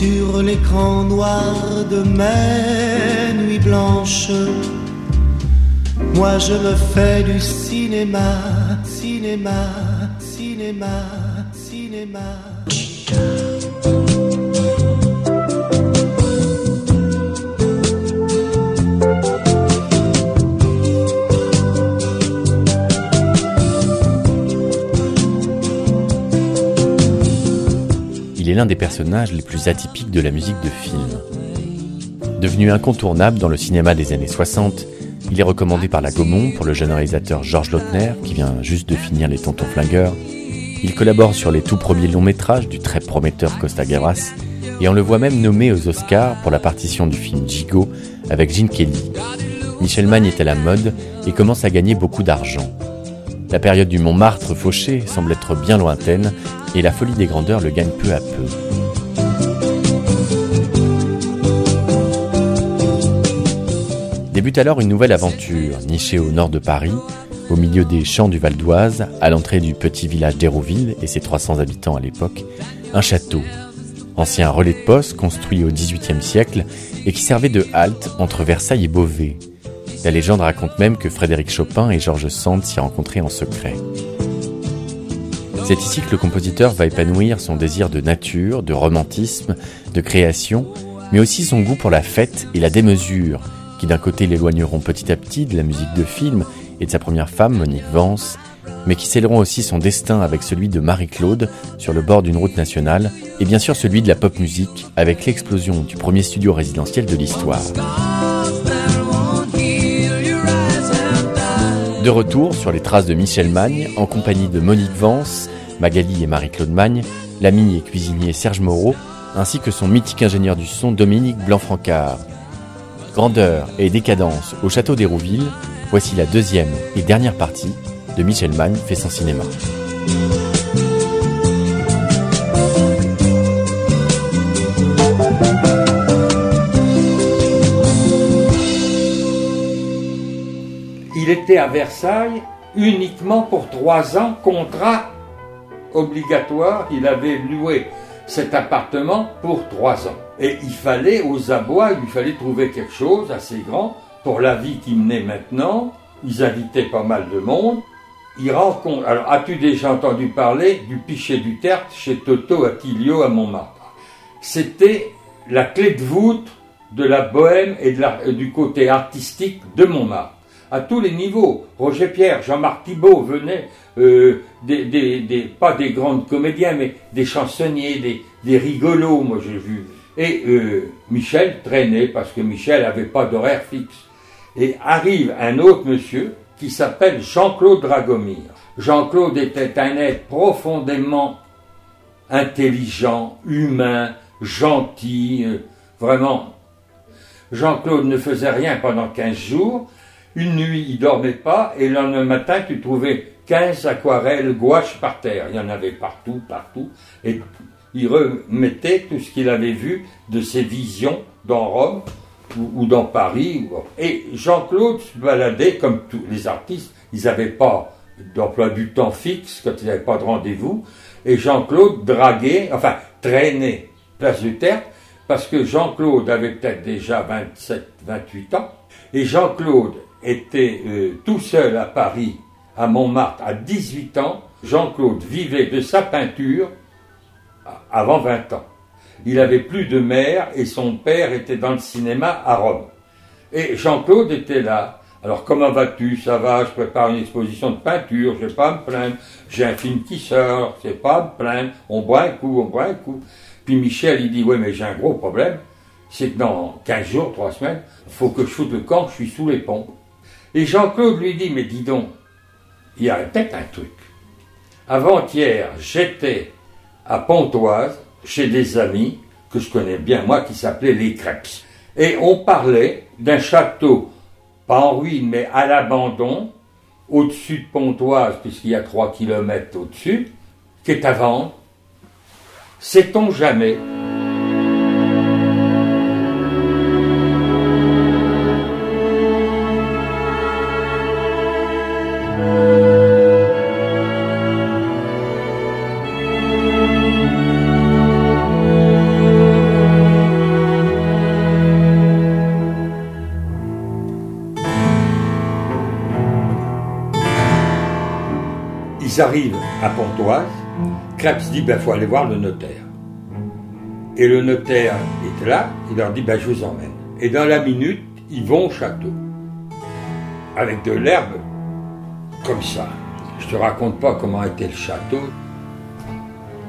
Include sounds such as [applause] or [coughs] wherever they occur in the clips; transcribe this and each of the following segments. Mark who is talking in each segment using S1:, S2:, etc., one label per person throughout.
S1: sur l'écran noir de mes nuits blanches. Moi je me fais du cinéma, cinéma, cinéma, cinéma.
S2: Est l'un des personnages les plus atypiques de la musique de film. Devenu incontournable dans le cinéma des années 60, il est recommandé par la Gaumont pour le jeune réalisateur Georges Lautner, qui vient juste de finir Les Tontons Flingueurs. Il collabore sur les tout premiers longs métrages du très prometteur Costa Gavras, et on le voit même nommé aux Oscars pour la partition du film Gigot avec Gene Kelly. Michel Magne est à la mode et commence à gagner beaucoup d'argent. La période du Montmartre fauché semble être bien lointaine et la folie des grandeurs le gagne peu à peu. Débute alors une nouvelle aventure, nichée au nord de Paris, au milieu des champs du Val d'Oise, à l'entrée du petit village d'Hérouville et ses 300 habitants à l'époque, un château. Ancien relais de poste construit au XVIIIe siècle et qui servait de halte entre Versailles et Beauvais. La légende raconte même que Frédéric Chopin et Georges Sand s'y rencontraient en secret. C'est ici que le compositeur va épanouir son désir de nature, de romantisme, de création, mais aussi son goût pour la fête et la démesure, qui d'un côté l'éloigneront petit à petit de la musique de film et de sa première femme, Monique Vance, mais qui scelleront aussi son destin avec celui de Marie-Claude sur le bord d'une route nationale, et bien sûr celui de la pop musique avec l'explosion du premier studio résidentiel de l'histoire. De retour sur les traces de Michel Magne, en compagnie de Monique Vance, Magali et Marie-Claude Magne, l'ami et cuisinier Serge Moreau, ainsi que son mythique ingénieur du son Dominique Blanc-Francard. Grandeur et décadence au château d'Hérouville, voici la deuxième et dernière partie de Michel Magne fait son cinéma.
S3: Il était à Versailles uniquement pour trois ans, contrat obligatoire, il avait loué cet appartement pour trois ans. Et il fallait, aux abois, il fallait trouver quelque chose assez grand pour la vie qu'il menait maintenant. Ils invitaient pas mal de monde. Alors, as-tu déjà entendu parler du Pichet du Tertre chez Toto Attilio à Montmartre? C'était la clé de voûte de la bohème et du côté artistique de Montmartre à tous les niveaux. Roger Pierre, Jean-Marc Thibault venaient, euh, pas des grands comédiens, mais des chansonniers, des, des rigolos, moi j'ai vu. Et euh, Michel traînait parce que Michel n'avait pas d'horaire fixe. Et arrive un autre monsieur qui s'appelle Jean-Claude Dragomir. Jean-Claude était un être profondément intelligent, humain, gentil, euh, vraiment. Jean-Claude ne faisait rien pendant 15 jours, une nuit, il dormait pas, et le lendemain matin, tu trouvais 15 aquarelles gouaches par terre. Il y en avait partout, partout. Et il remettait tout ce qu'il avait vu de ses visions dans Rome ou, dans Paris. Et Jean-Claude se baladait comme tous les artistes. Ils n'avaient pas d'emploi du temps fixe quand ils n'avaient pas de rendez-vous. Et Jean-Claude draguait, enfin traînait place du Tertre, parce que Jean-Claude avait peut-être déjà 27, 28 ans. Et Jean-Claude était euh, tout seul à Paris, à Montmartre, à 18 ans. Jean-Claude vivait de sa peinture avant 20 ans. Il avait plus de mère et son père était dans le cinéma à Rome. Et Jean-Claude était là. Alors comment vas-tu? Ça va, je prépare une exposition de peinture, je vais pas me plaindre. J'ai un film qui sort, c'est pas me plaindre. On boit un coup, on boit un coup. Puis Michel, il dit, oui, mais j'ai un gros problème. C'est que dans 15 jours, 3 semaines, il faut que je foute le camp, je suis sous les ponts. Et Jean-Claude lui dit, mais dis donc, il y a peut-être un truc. Avant-hier, j'étais à Pontoise, chez des amis que je connais bien, moi, qui s'appelaient les Crêpes. Et on parlait d'un château, pas en ruine, mais à l'abandon, au-dessus de Pontoise, puisqu'il y a trois kilomètres au-dessus, qui est à vendre. Sait-on jamais Ils arrivent à Pontoise. Krebs dit, ben, faut aller voir le notaire. Et le notaire est là, il leur dit, ben, je vous emmène. Et dans la minute, ils vont au château. Avec de l'herbe, comme ça. Je te raconte pas comment était le château.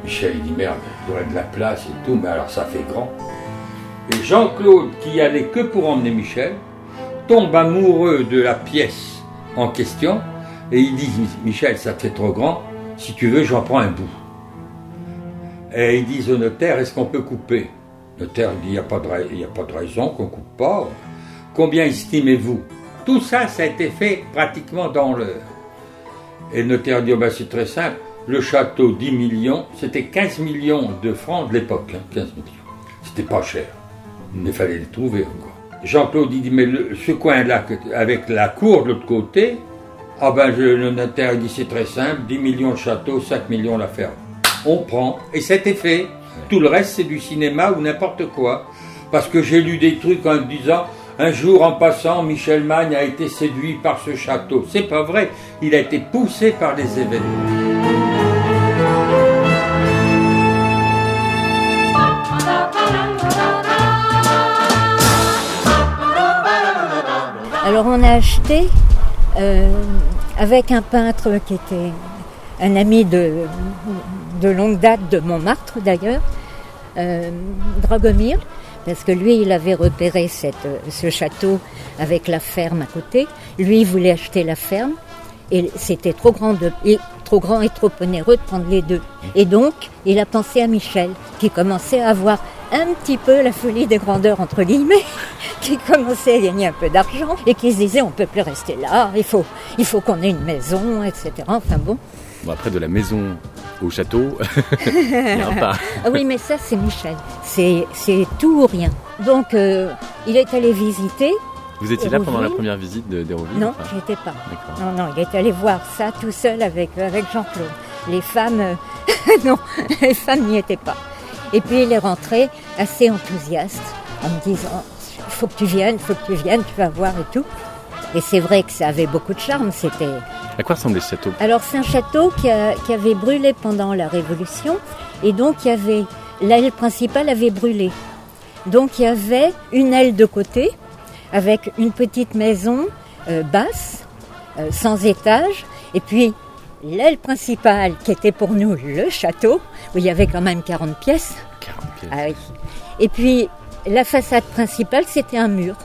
S3: Michel il dit merde, il y aurait de la place et tout, mais alors ça fait grand. Et Jean-Claude, qui allait que pour emmener Michel, tombe amoureux de la pièce en question et il dit Michel, ça te fait trop grand, si tu veux, j'en prends un bout. Et ils disent au notaire Est-ce qu'on peut couper? Le notaire dit Il n'y a, pas de raison qu'on coupe pas. Combien estimez-vous? Tout ça, ça a été fait pratiquement dans l'heure. Et le notaire dit oh ben, C'est très simple. Le château, 10 millions, c'était 15 millions de francs de l'époque. 15 hein, millions. C'était pas cher. Il fallait les trouver encore. Jean-Claude dit Mais ce coin-là, avec la cour de l'autre côté, ah ben le notaire dit c'est très simple, 10 millions de châteaux, 5 millions la ferme. On prend, et c'était fait. Tout le reste c'est du cinéma ou n'importe quoi. Parce que j'ai lu des trucs en disant, un jour en passant, Michel Magne a été séduit par ce château. C'est pas vrai, il a été poussé par les événements.
S4: Alors on a acheté avec un peintre qui était un ami de, de longue date de Montmartre d'ailleurs, euh, Dragomir, parce que lui, il avait repéré cette, ce château avec la ferme à côté. Lui, il voulait acheter la ferme et c'était trop grand, de, et, trop grand et trop onéreux de prendre les deux. Et donc, il a pensé à Michel, qui commençait à avoir un petit peu la folie des grandeurs, entre guillemets, [laughs] qui commençait à gagner un peu d'argent et qui se disait on peut plus rester là, il faut, il faut qu'on ait une maison, etc. Enfin bon.
S2: Bon, après, de la maison au château, [laughs] il a pas.
S4: ah oui, mais ça, c'est Michel. C'est, c'est tout ou rien. Donc, euh, il est allé visiter.
S2: Vous étiez là pendant la première visite de d'Héroville
S4: Non, je n'étais pas. Non, non, il est allé voir ça tout seul avec, avec Jean-Claude. Les femmes, euh, [laughs] non, les femmes n'y étaient pas. Et puis il est rentré assez enthousiaste en me disant il faut que tu viennes, il faut que tu viennes, tu vas voir et tout. Et c'est vrai que ça avait beaucoup de charme. C'était.
S2: À quoi ressemblait ce château?
S4: Alors c'est un château qui, avait brûlé pendant la Révolution et donc il y avait l'aile principale avait brûlé. Donc il y avait une aile de côté avec une petite maison euh, basse, euh, sans étage, et puis l'aile principale qui était pour nous le château, où il y avait quand même 40 pièces.
S2: 40 pièces.
S4: Ah et puis la façade principale, c'était un mur.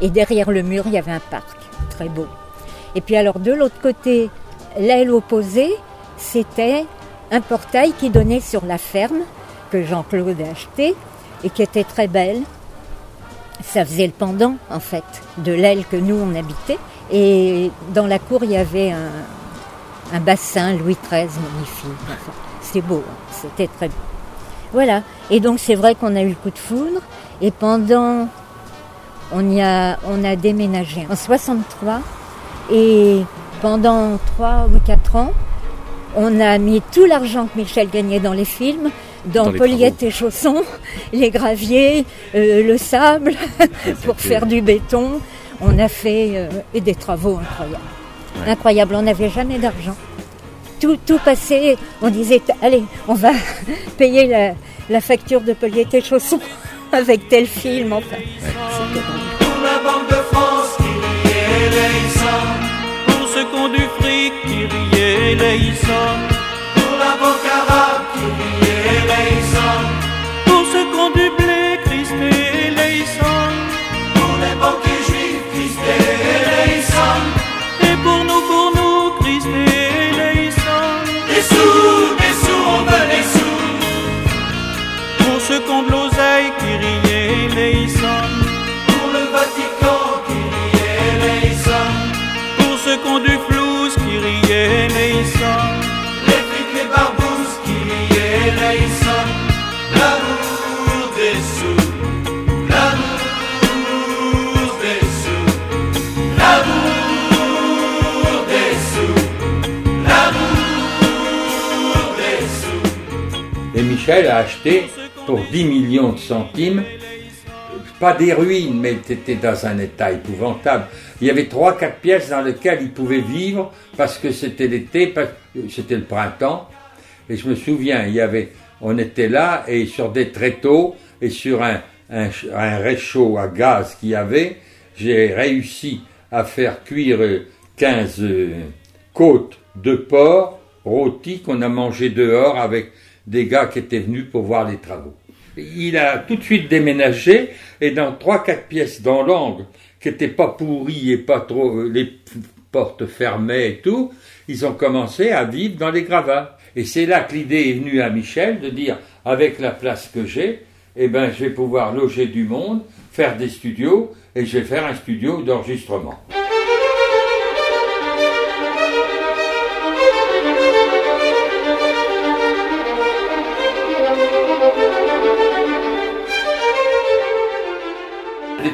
S4: Et derrière le mur, il y avait un parc, très beau. Et puis alors de l'autre côté, l'aile opposée, c'était un portail qui donnait sur la ferme que Jean-Claude a acheté et qui était très belle. Ça faisait le pendant, en fait, de l'aile que nous, on habitait. Et dans la cour, il y avait un, un bassin Louis XIII magnifique. c'est beau, hein. c'était très beau. Voilà. Et donc c'est vrai qu'on a eu le coup de foudre. Et pendant, on y a, on a déménagé en 63. Et pendant 3 ou 4 ans, on a mis tout l'argent que Michel gagnait dans les films, dans, dans et Chaussons, les graviers, euh, le sable, [laughs] pour faire du béton. On a fait euh, et des travaux incroyables. Incroyable, on n'avait jamais d'argent. Tout, tout passait, on disait, allez, on va [laughs] payer la, la facture de Poliété Chausson [laughs] avec tel film, enfin.
S5: Pour la Banque de France qui riait les Pour ceux qui ont du fric qui riait les les flics, les barbouzes qui les L'amour des sous. L'amour des sous. L'amour des sous. L'amour des sous.
S3: Et Michel a acheté pour 10 millions de centimes pas des ruines, mais c'était dans un état épouvantable. Il y avait trois, quatre pièces dans lesquelles il pouvait vivre parce que c'était l'été, c'était le printemps. Et je me souviens, il y avait, on était là et sur des tréteaux et sur un, un, réchaud à gaz qu'il y avait, j'ai réussi à faire cuire 15 euh, côtes de porc rôties qu'on a mangé dehors avec des gars qui étaient venus pour voir les travaux. Il a tout de suite déménagé et dans trois quatre pièces dans l'angle qui n'étaient pas pourries et pas trop euh, les portes fermées et tout, ils ont commencé à vivre dans les gravats. Et c'est là que l'idée est venue à Michel de dire avec la place que j'ai, eh ben je vais pouvoir loger du monde, faire des studios et je vais faire un studio d'enregistrement.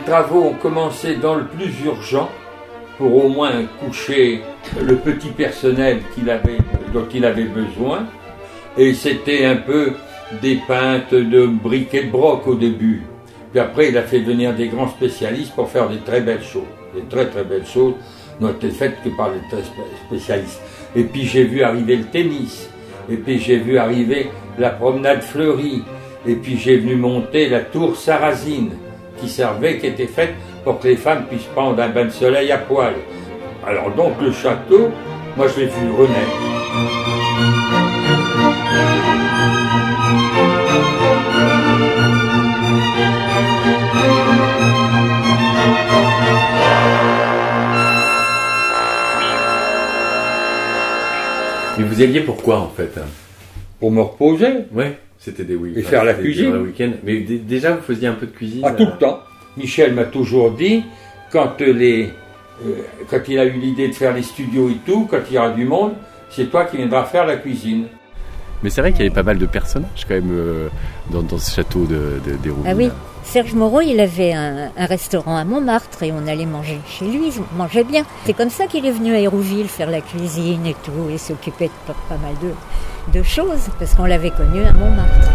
S3: Travaux ont commencé dans le plus urgent pour au moins coucher le petit personnel dont il avait besoin. Et c'était un peu des peintes de briques et de broc au début. Puis après, il a fait venir des grands spécialistes pour faire des très belles choses. Des très très belles choses n'ont été faites que par les très spécialistes. Et puis j'ai vu arriver le tennis. Et puis j'ai vu arriver la promenade fleurie. Et puis j'ai vu monter la tour sarrasine qui servait, qui était faite pour que les femmes puissent prendre un bain de soleil à poil. Alors donc le château, moi je l'ai vu renaître.
S2: Mais vous alliez pourquoi en fait
S3: Pour me reposer?
S2: Ouais. C'était des week-ends.
S3: Et faire la cuisine.
S2: Week Mais déjà, vous faisiez un peu de cuisine
S3: Ah, tout le euh, temps. Michel m'a toujours dit, quand, les, euh, quand il a eu l'idée de faire les studios et tout, quand il y aura du monde, c'est toi qui viendras faire la cuisine.
S2: Mais c'est vrai qu'il y avait pas mal de personnages quand même euh, dans, ce château de, de,
S4: Ah oui, Serge Moreau, il avait un, restaurant à Montmartre et on allait manger chez lui, il mangeait bien. C'est comme ça qu'il est venu à Hérouville faire la cuisine et tout, et s'occuper de pas mal de, de choses, parce qu'on l'avait connu à Montmartre.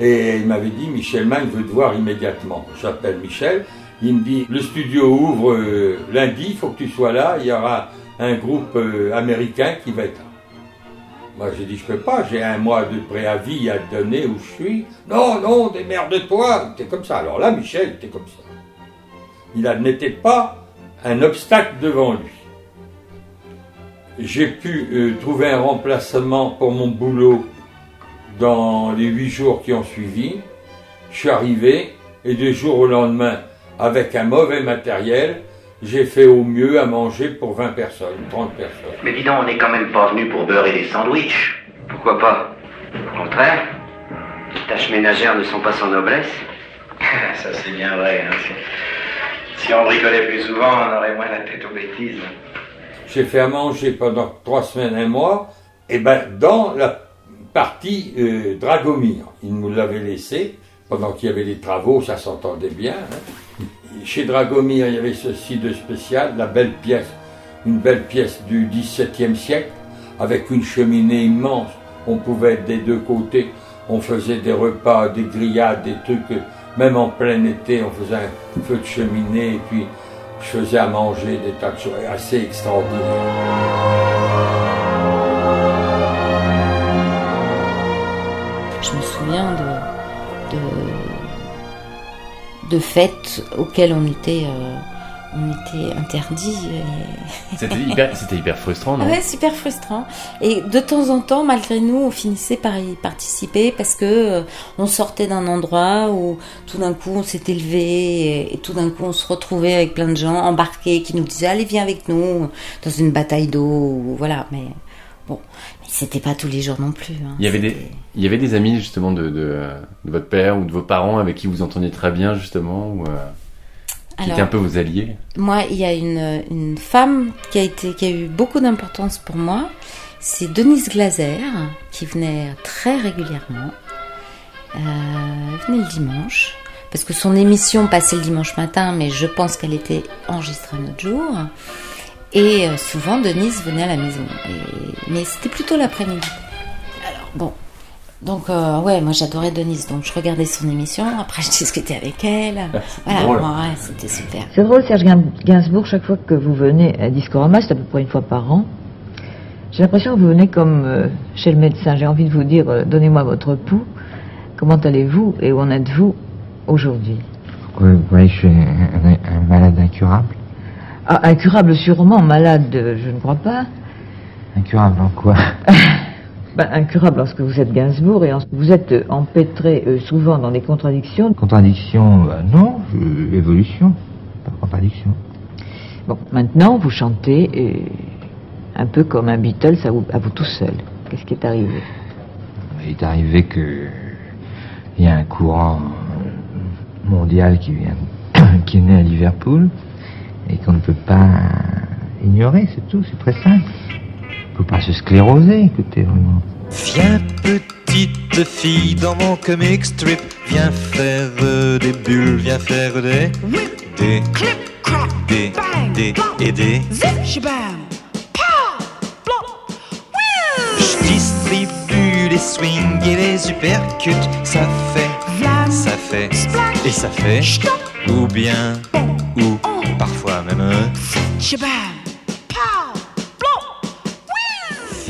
S3: Et il m'avait dit, Michel Mann veut te voir immédiatement. J'appelle Michel, il me dit, le studio ouvre euh, lundi, il faut que tu sois là, il y aura un groupe euh, américain qui va être là. J'ai dit, je peux pas, j'ai un mois de préavis à donner où je suis. Non, non, démerde-toi. T'es comme ça. Alors là, Michel, t'es comme ça. Il n'était pas un obstacle devant lui. J'ai pu euh, trouver un remplacement pour mon boulot dans les huit jours qui ont suivi. Je suis arrivé et du jour au lendemain, avec un mauvais matériel, j'ai fait au mieux à manger pour 20 personnes, 30 personnes.
S6: Mais dis donc, on n'est quand même pas venu pour beurrer des sandwichs. Pourquoi pas? Au contraire, les tâches ménagères ne sont pas sans noblesse. [laughs]
S7: Ça c'est bien vrai. Hein. Si on bricolait plus souvent, on aurait moins la tête aux bêtises.
S3: J'ai fait à manger pendant trois semaines, un mois, et ben dans la partie euh, Dragomir. Il nous l'avait laissé pendant qu'il y avait les travaux, ça s'entendait bien. Hein. Chez Dragomir, il y avait ceci de spécial, la belle pièce, une belle pièce du XVIIe siècle, avec une cheminée immense. On pouvait être des deux côtés, on faisait des repas, des grillades, des trucs même en plein été, on faisait un feu de cheminée et puis je faisais à manger des tas assez extraordinaires.
S8: De, fêtes auxquelles on était euh, on était interdit. [laughs]
S2: C'était hyper, hyper, frustrant, non?
S8: Ouais, super frustrant. Et de temps en temps, malgré nous, on finissait par y participer parce que euh, on sortait d'un endroit où tout d'un coup on s'était levé et, tout d'un coup on se retrouvait avec plein de gens embarqués qui nous disaient allez viens avec nous dans une bataille d'eau, voilà. Mais bon, c'était pas tous les jours non plus. Hein.
S2: Il y avait des, il y avait des amis justement de, de, votre père ou de vos parents avec qui vous entendiez très bien justement ou euh, qui était un peu vos alliés?
S8: Moi, il y a une, une, femme qui a, été, qui a eu beaucoup d'importance pour moi. C'est Denise Glaser, qui venait très régulièrement. Euh, elle venait le dimanche, parce que son émission passait le dimanche matin, mais je pense qu'elle était enregistrée un autre jour. Et euh, souvent, Denise venait à la maison. mais c'était plutôt l'après-midi. Bon. Donc, euh, ouais, moi j'adorais Denise, donc je regardais son émission, après [laughs] je discutais avec elle. Voilà,
S2: drôle.
S8: ouais, c'était super.
S9: C'est drôle, Serge Gain- Gainsbourg, chaque fois que vous venez à Discorama, c'est à peu près une fois par an, j'ai l'impression que vous venez comme euh, chez le médecin. J'ai envie de vous dire, euh, donnez-moi votre pouls, comment allez-vous et où en êtes-vous aujourd'hui?
S10: Oui, vous voyez, je suis un malade incurable.
S9: Ah, incurable sûrement, malade, je ne crois pas.
S10: Incurable en quoi? [laughs]
S9: Ben, incurable lorsque vous êtes Gainsbourg et en- vous êtes euh, empêtré euh, souvent dans des contradictions.
S10: Contradiction euh, Non, évolution, pas contradiction.
S9: Bon, maintenant vous chantez un peu comme un Beatles à vous, à vous tout seul. Qu'est-ce qui est arrivé?
S10: Il est arrivé que il y a un courant mondial qui vient, [coughs] qui est né à Liverpool et qu'on ne peut pas ignorer, c'est tout, c'est très simple. Il faut pas se scléroser, écoutez vraiment.
S11: Viens petite fille dans mon comic strip, viens faire euh, des bulles, viens faire des des des des et des. Je distribue les swings et les uppercuts, ça fait, ça fait et ça fait ou bien ou parfois même. euh,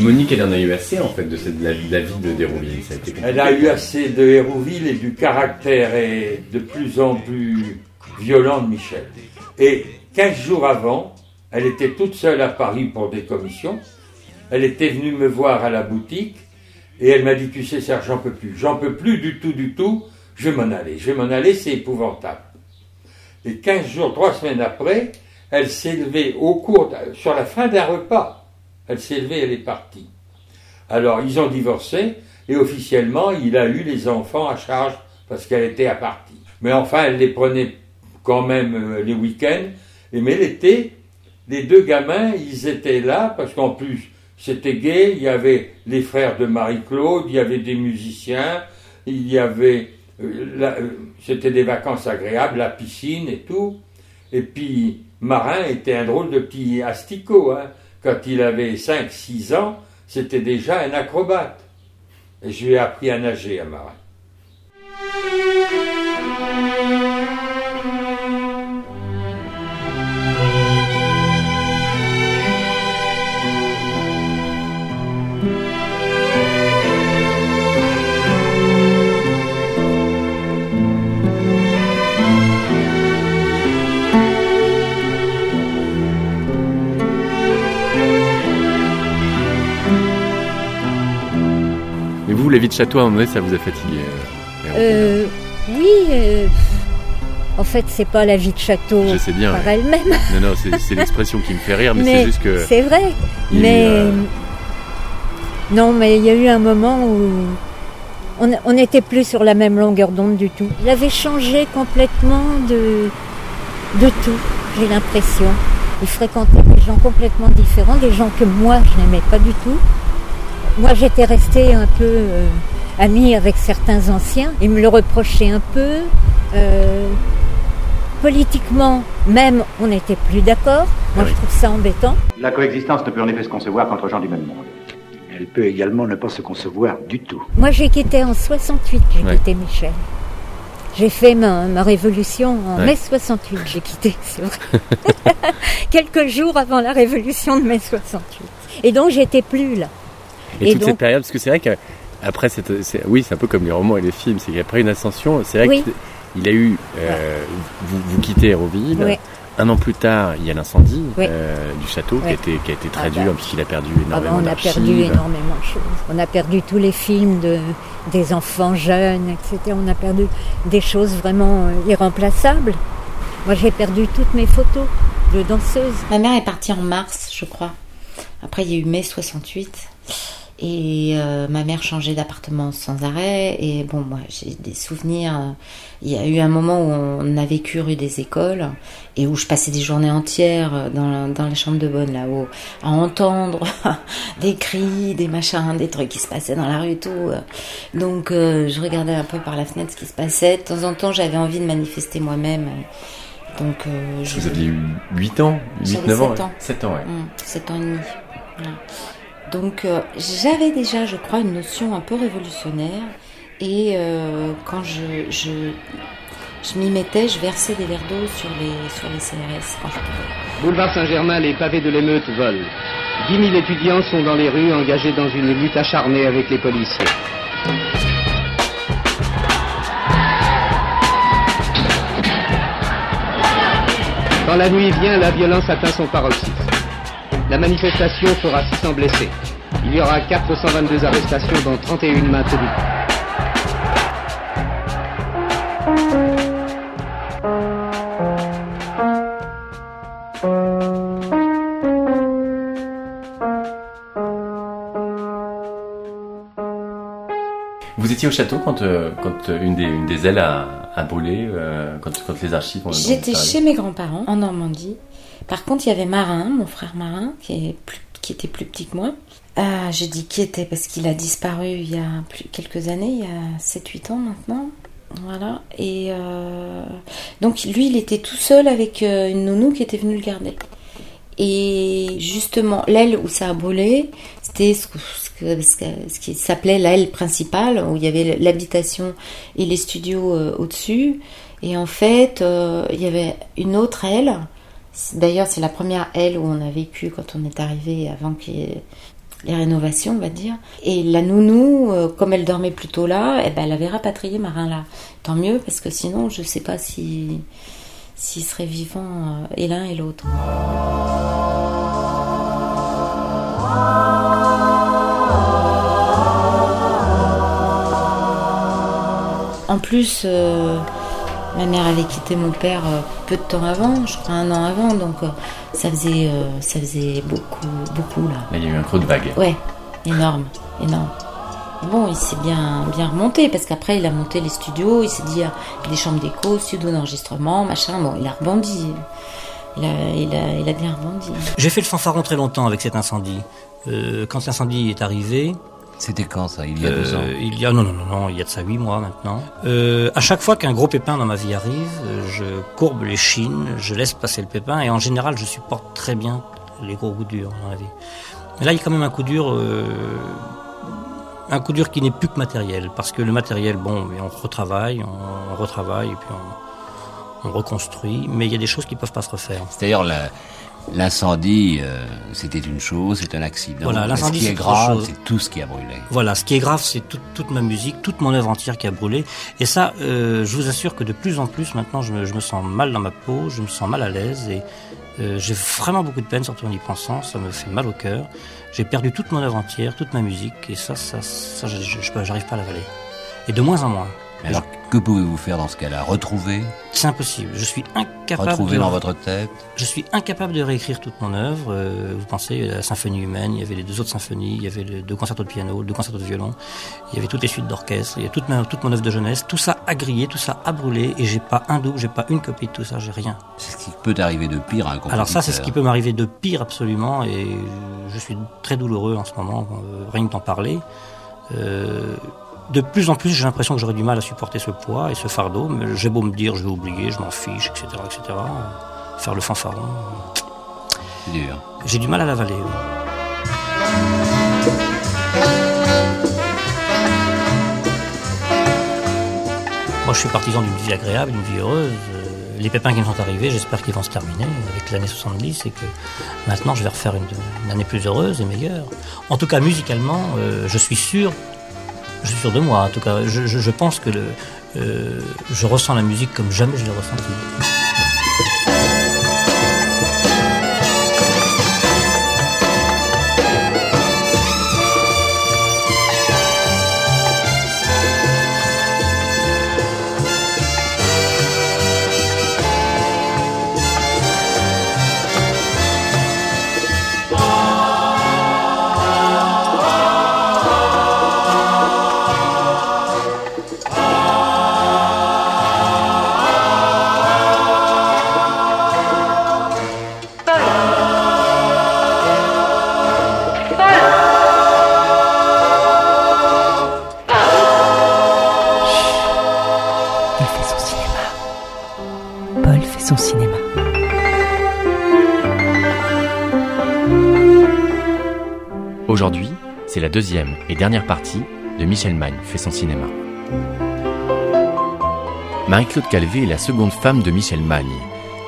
S2: Monique, elle en a eu assez en fait de, cette, de la, de la vie de d'Hérouville. Ça a été.
S3: Elle a eu assez de Hérouville et du caractère est de plus en plus violent de Michel. Et 15 jours avant, elle était toute seule à Paris pour des commissions. Elle était venue me voir à la boutique et elle m'a dit, tu sais Serge, j'en peux plus. J'en peux plus du tout, du tout. Je vais m'en aller. Je vais m'en aller, c'est épouvantable. Et 15 jours, trois semaines après, elle s'est levée au cours, de- sur la fin d'un repas. Elle s'est levée, elle est partie. Alors, ils ont divorcé, et officiellement, il a eu les enfants à charge parce qu'elle était à partie. Mais enfin, elle les prenait quand même euh, les week-ends. Et mais l'été, les deux gamins, ils étaient là parce qu'en plus, c'était gay. Il y avait les frères de Marie-Claude, il y avait des musiciens, il y avait. Euh, euh, c'était des vacances agréables, la piscine et tout. Et puis, Marin était un drôle de petit asticot. Hein. Quand il avait 5-6 ans, c'était déjà un acrobate. Et je lui ai appris à nager à Marin.
S2: Vous, la vie de château, à un moment donné, ça vous a fatigué euh,
S4: Euh, oui, euh, en fait, c'est pas la vie de château
S2: Je sais bien.
S4: par
S2: ouais.
S4: elle-même.
S2: Non, non, c'est l'expression qui me fait rire, mais,
S4: Mais
S2: c'est juste que.
S4: c'est vrai.
S2: il,
S4: mais
S2: euh,
S4: non, mais il y a eu un moment où on on n'était plus sur la même longueur d'onde du tout. Il avait changé complètement de de tout. J'ai l'impression. Il fréquentait des gens complètement différents, des gens que moi je n'aimais pas du tout. Moi, j'étais restée un peu euh, amie avec certains anciens. Ils me le reprochaient un peu. Euh, politiquement, même, on n'était plus d'accord. Moi, je trouve ça embêtant.
S12: La coexistence ne peut en effet se concevoir qu'entre gens du même monde. Elle peut également ne pas se concevoir du tout.
S4: Moi, j'ai quitté en 68, j'ai
S2: Ouais.
S4: quitté Michel. J'ai fait ma, ma révolution en
S2: Ouais.
S4: mai 68, j'ai quitté, [laughs] c'est vrai. [laughs] Quelques jours avant la révolution de mai 68. Et donc, j'étais plus là.
S2: Et,
S4: Et
S2: toute
S4: donc-
S2: cette période, parce que c'est vrai qu'après, cette, c'est- oui, c'est un peu comme les romans et les films, c'est qu'après une ascension, c'est vrai
S4: Oui.
S2: qu'il a eu, euh, vous, vous quittez Hérouville,
S4: Oui.
S2: un an plus tard, il y a l'incendie
S4: Oui.
S2: euh, du château qui, a été, qui a été très
S4: Ah
S2: dur,
S4: bah.
S2: puisqu'il a perdu
S4: Ah bah,
S2: énormément
S4: on a perdu énormément de choses. On a perdu tous les films de, des enfants jeunes, etc. On a perdu des choses vraiment euh, irremplaçables. Moi, j'ai perdu toutes mes photos de danseuses.
S8: Ma mère est partie en mars, je crois. Après, il y a eu mai 68. Et euh, ma mère changeait d'appartement sans arrêt. Et bon, moi, j'ai des souvenirs. Il y a eu un moment où on a vécu rue des écoles et où je passais des journées entières dans la, dans la chambre de bonne là-haut à entendre [laughs] des cris, des machins, des trucs qui se passaient dans la rue et tout. Donc, euh, je regardais un peu par la fenêtre ce qui se passait. De temps en temps, j'avais envie de manifester moi-même. Donc, euh, je
S2: Vous aviez eu 8 ans, 8,
S8: J'avais
S2: 9 ans.
S8: 7 ans.
S2: 7 ans, ouais.
S8: Hum, sept ans et demi. Voilà. Donc euh, j'avais déjà, je crois, une notion un peu révolutionnaire. Et euh, quand je, m'y mettais, je versais des verres d'eau sur les, sur les CRS.
S13: Boulevard Saint-Germain, les pavés de l'émeute volent. 10 000 étudiants sont dans les rues engagés dans une lutte acharnée avec les policiers. Quand la nuit vient, la violence atteint son paroxysme. La manifestation fera 600 blessés. Il y aura 422 arrestations, dont 31 maintenues.
S2: Vous étiez au château quand, euh, quand euh, une, des, une des ailes a, a brûlé, euh, quand, quand les archives ont...
S8: J'étais chez mes grands-parents en Normandie. Par contre, il y avait Marin, mon frère Marin, qui, était plus petit que moi. Ah, je dis qui était parce qu'il a disparu il y a quelques années, il y a 7-8 ans maintenant. Voilà. Et euh, donc, lui, il était tout seul avec euh, une nounou qui était venue le garder. Et justement, l'aile où ça a brûlé, c'était ce, qui s'appelait l'aile principale, où il y avait l'habitation et les studios euh, au-dessus. Et en fait, euh, il y avait une autre aile. D'ailleurs, c'est la première aile où on a vécu quand on est arrivé avant les rénovations, on va dire. Et la nounou, euh, comme elle dormait plutôt là, eh ben, elle avait rapatrié Marin là. Tant mieux, parce que sinon, je sais pas si s'ils seraient vivants euh, et l'un et l'autre. En plus, euh, ma mère avait quitté mon père euh, peu de temps avant, je crois un an avant, donc euh, ça faisait, euh, ça faisait beaucoup, beaucoup là.
S2: Là, il y a eu un creux de vague.
S8: Ouais, énorme, énorme. Bon, il s'est bien, bien remonté parce qu'après il a monté les studios, il s'est dit ah, des chambres d'écho, studio d'enregistrement, machin. Bon, il a rebondi. Il a, il a, il a bien rebondi.
S14: J'ai fait le fanfaron très longtemps avec cet incendie. Euh, quand l'incendie est arrivé.
S15: C'était quand ça Il y a deux ans
S14: Il y a non non non non, il y a de ça huit mois maintenant. Euh, à chaque fois qu'un gros pépin dans ma vie arrive, euh, je courbe les chines, je laisse passer le pépin et en général je supporte très bien les gros coups durs dans la vie. Mais là il y a quand même un coup dur. euh, un coup dur qui n'est plus que matériel, parce que le matériel, bon, on retravaille, on, retravaille, et puis on, on reconstruit, mais il y a des choses qui peuvent pas se refaire.
S15: C'est-à-dire la- l'incendie, euh, c'était une chose, c'est un accident.
S14: Voilà, l'incendie,
S15: Ce qui
S14: c'est
S15: est grave, c'est tout ce qui a brûlé.
S14: Voilà, ce qui est grave, c'est toute- toute ma musique, toute mon œuvre entière qui a brûlé. Et ça, euh, je vous assure que de plus en plus, maintenant, je me, je me sens mal dans ma peau, je me sens mal à l'aise et euh, j'ai vraiment beaucoup de peine, surtout en y pensant. Ça me fait mal au cœur. J'ai perdu toute mon œuvre entière, toute ma musique, et ça, ça, ça, j'arrive pas à l'avaler. Et de moins en moins.
S15: Mais alors, que pouvez-vous faire dans ce cas-là? Retrouver?
S14: C'est impossible. Je suis incapable.
S15: Retrouver
S14: de...
S15: dans votre tête?
S14: Je suis incapable de réécrire toute mon œuvre. Euh, vous pensez à la symphonie humaine, il y avait les deux autres symphonies, il y avait les deux concertos de piano, deux concertos de violon, il y avait toutes les suites d'orchestre, il y a toute, ma, toute mon œuvre de jeunesse. Tout ça a grillé, tout ça a brûlé, et j'ai pas un j'ai pas une copie de tout ça, j'ai rien.
S15: C'est ce qui peut arriver de pire à un compositeur.
S14: Alors ça, c'est ce qui peut m'arriver de pire absolument, et je suis très douloureux en ce moment, euh, rien que d'en parler. Euh, de plus en plus, j'ai l'impression que j'aurai du mal à supporter ce poids et ce fardeau, mais j'ai beau me dire, je vais oublier, je m'en fiche, etc., etc. Faire le fanfaron.
S15: Dur.
S14: J'ai du mal à l'avaler. Moi, je suis partisan d'une vie agréable, d'une vie heureuse. Euh, Les pépins qui me sont arrivés, j'espère qu'ils vont se terminer avec l'année 70 et que maintenant, je vais refaire une, une année plus heureuse et meilleure. En tout cas, musicalement, euh, je suis sûr, je suis sûr de moi. En tout cas, je, pense que euh, je ressens la musique comme jamais je l'ai ressentie.
S16: Fait son cinéma.
S2: Aujourd'hui, c'est la deuxième et dernière partie de Michel Magne fait son cinéma. Marie-Claude Calvé est la seconde femme de Michel Magne.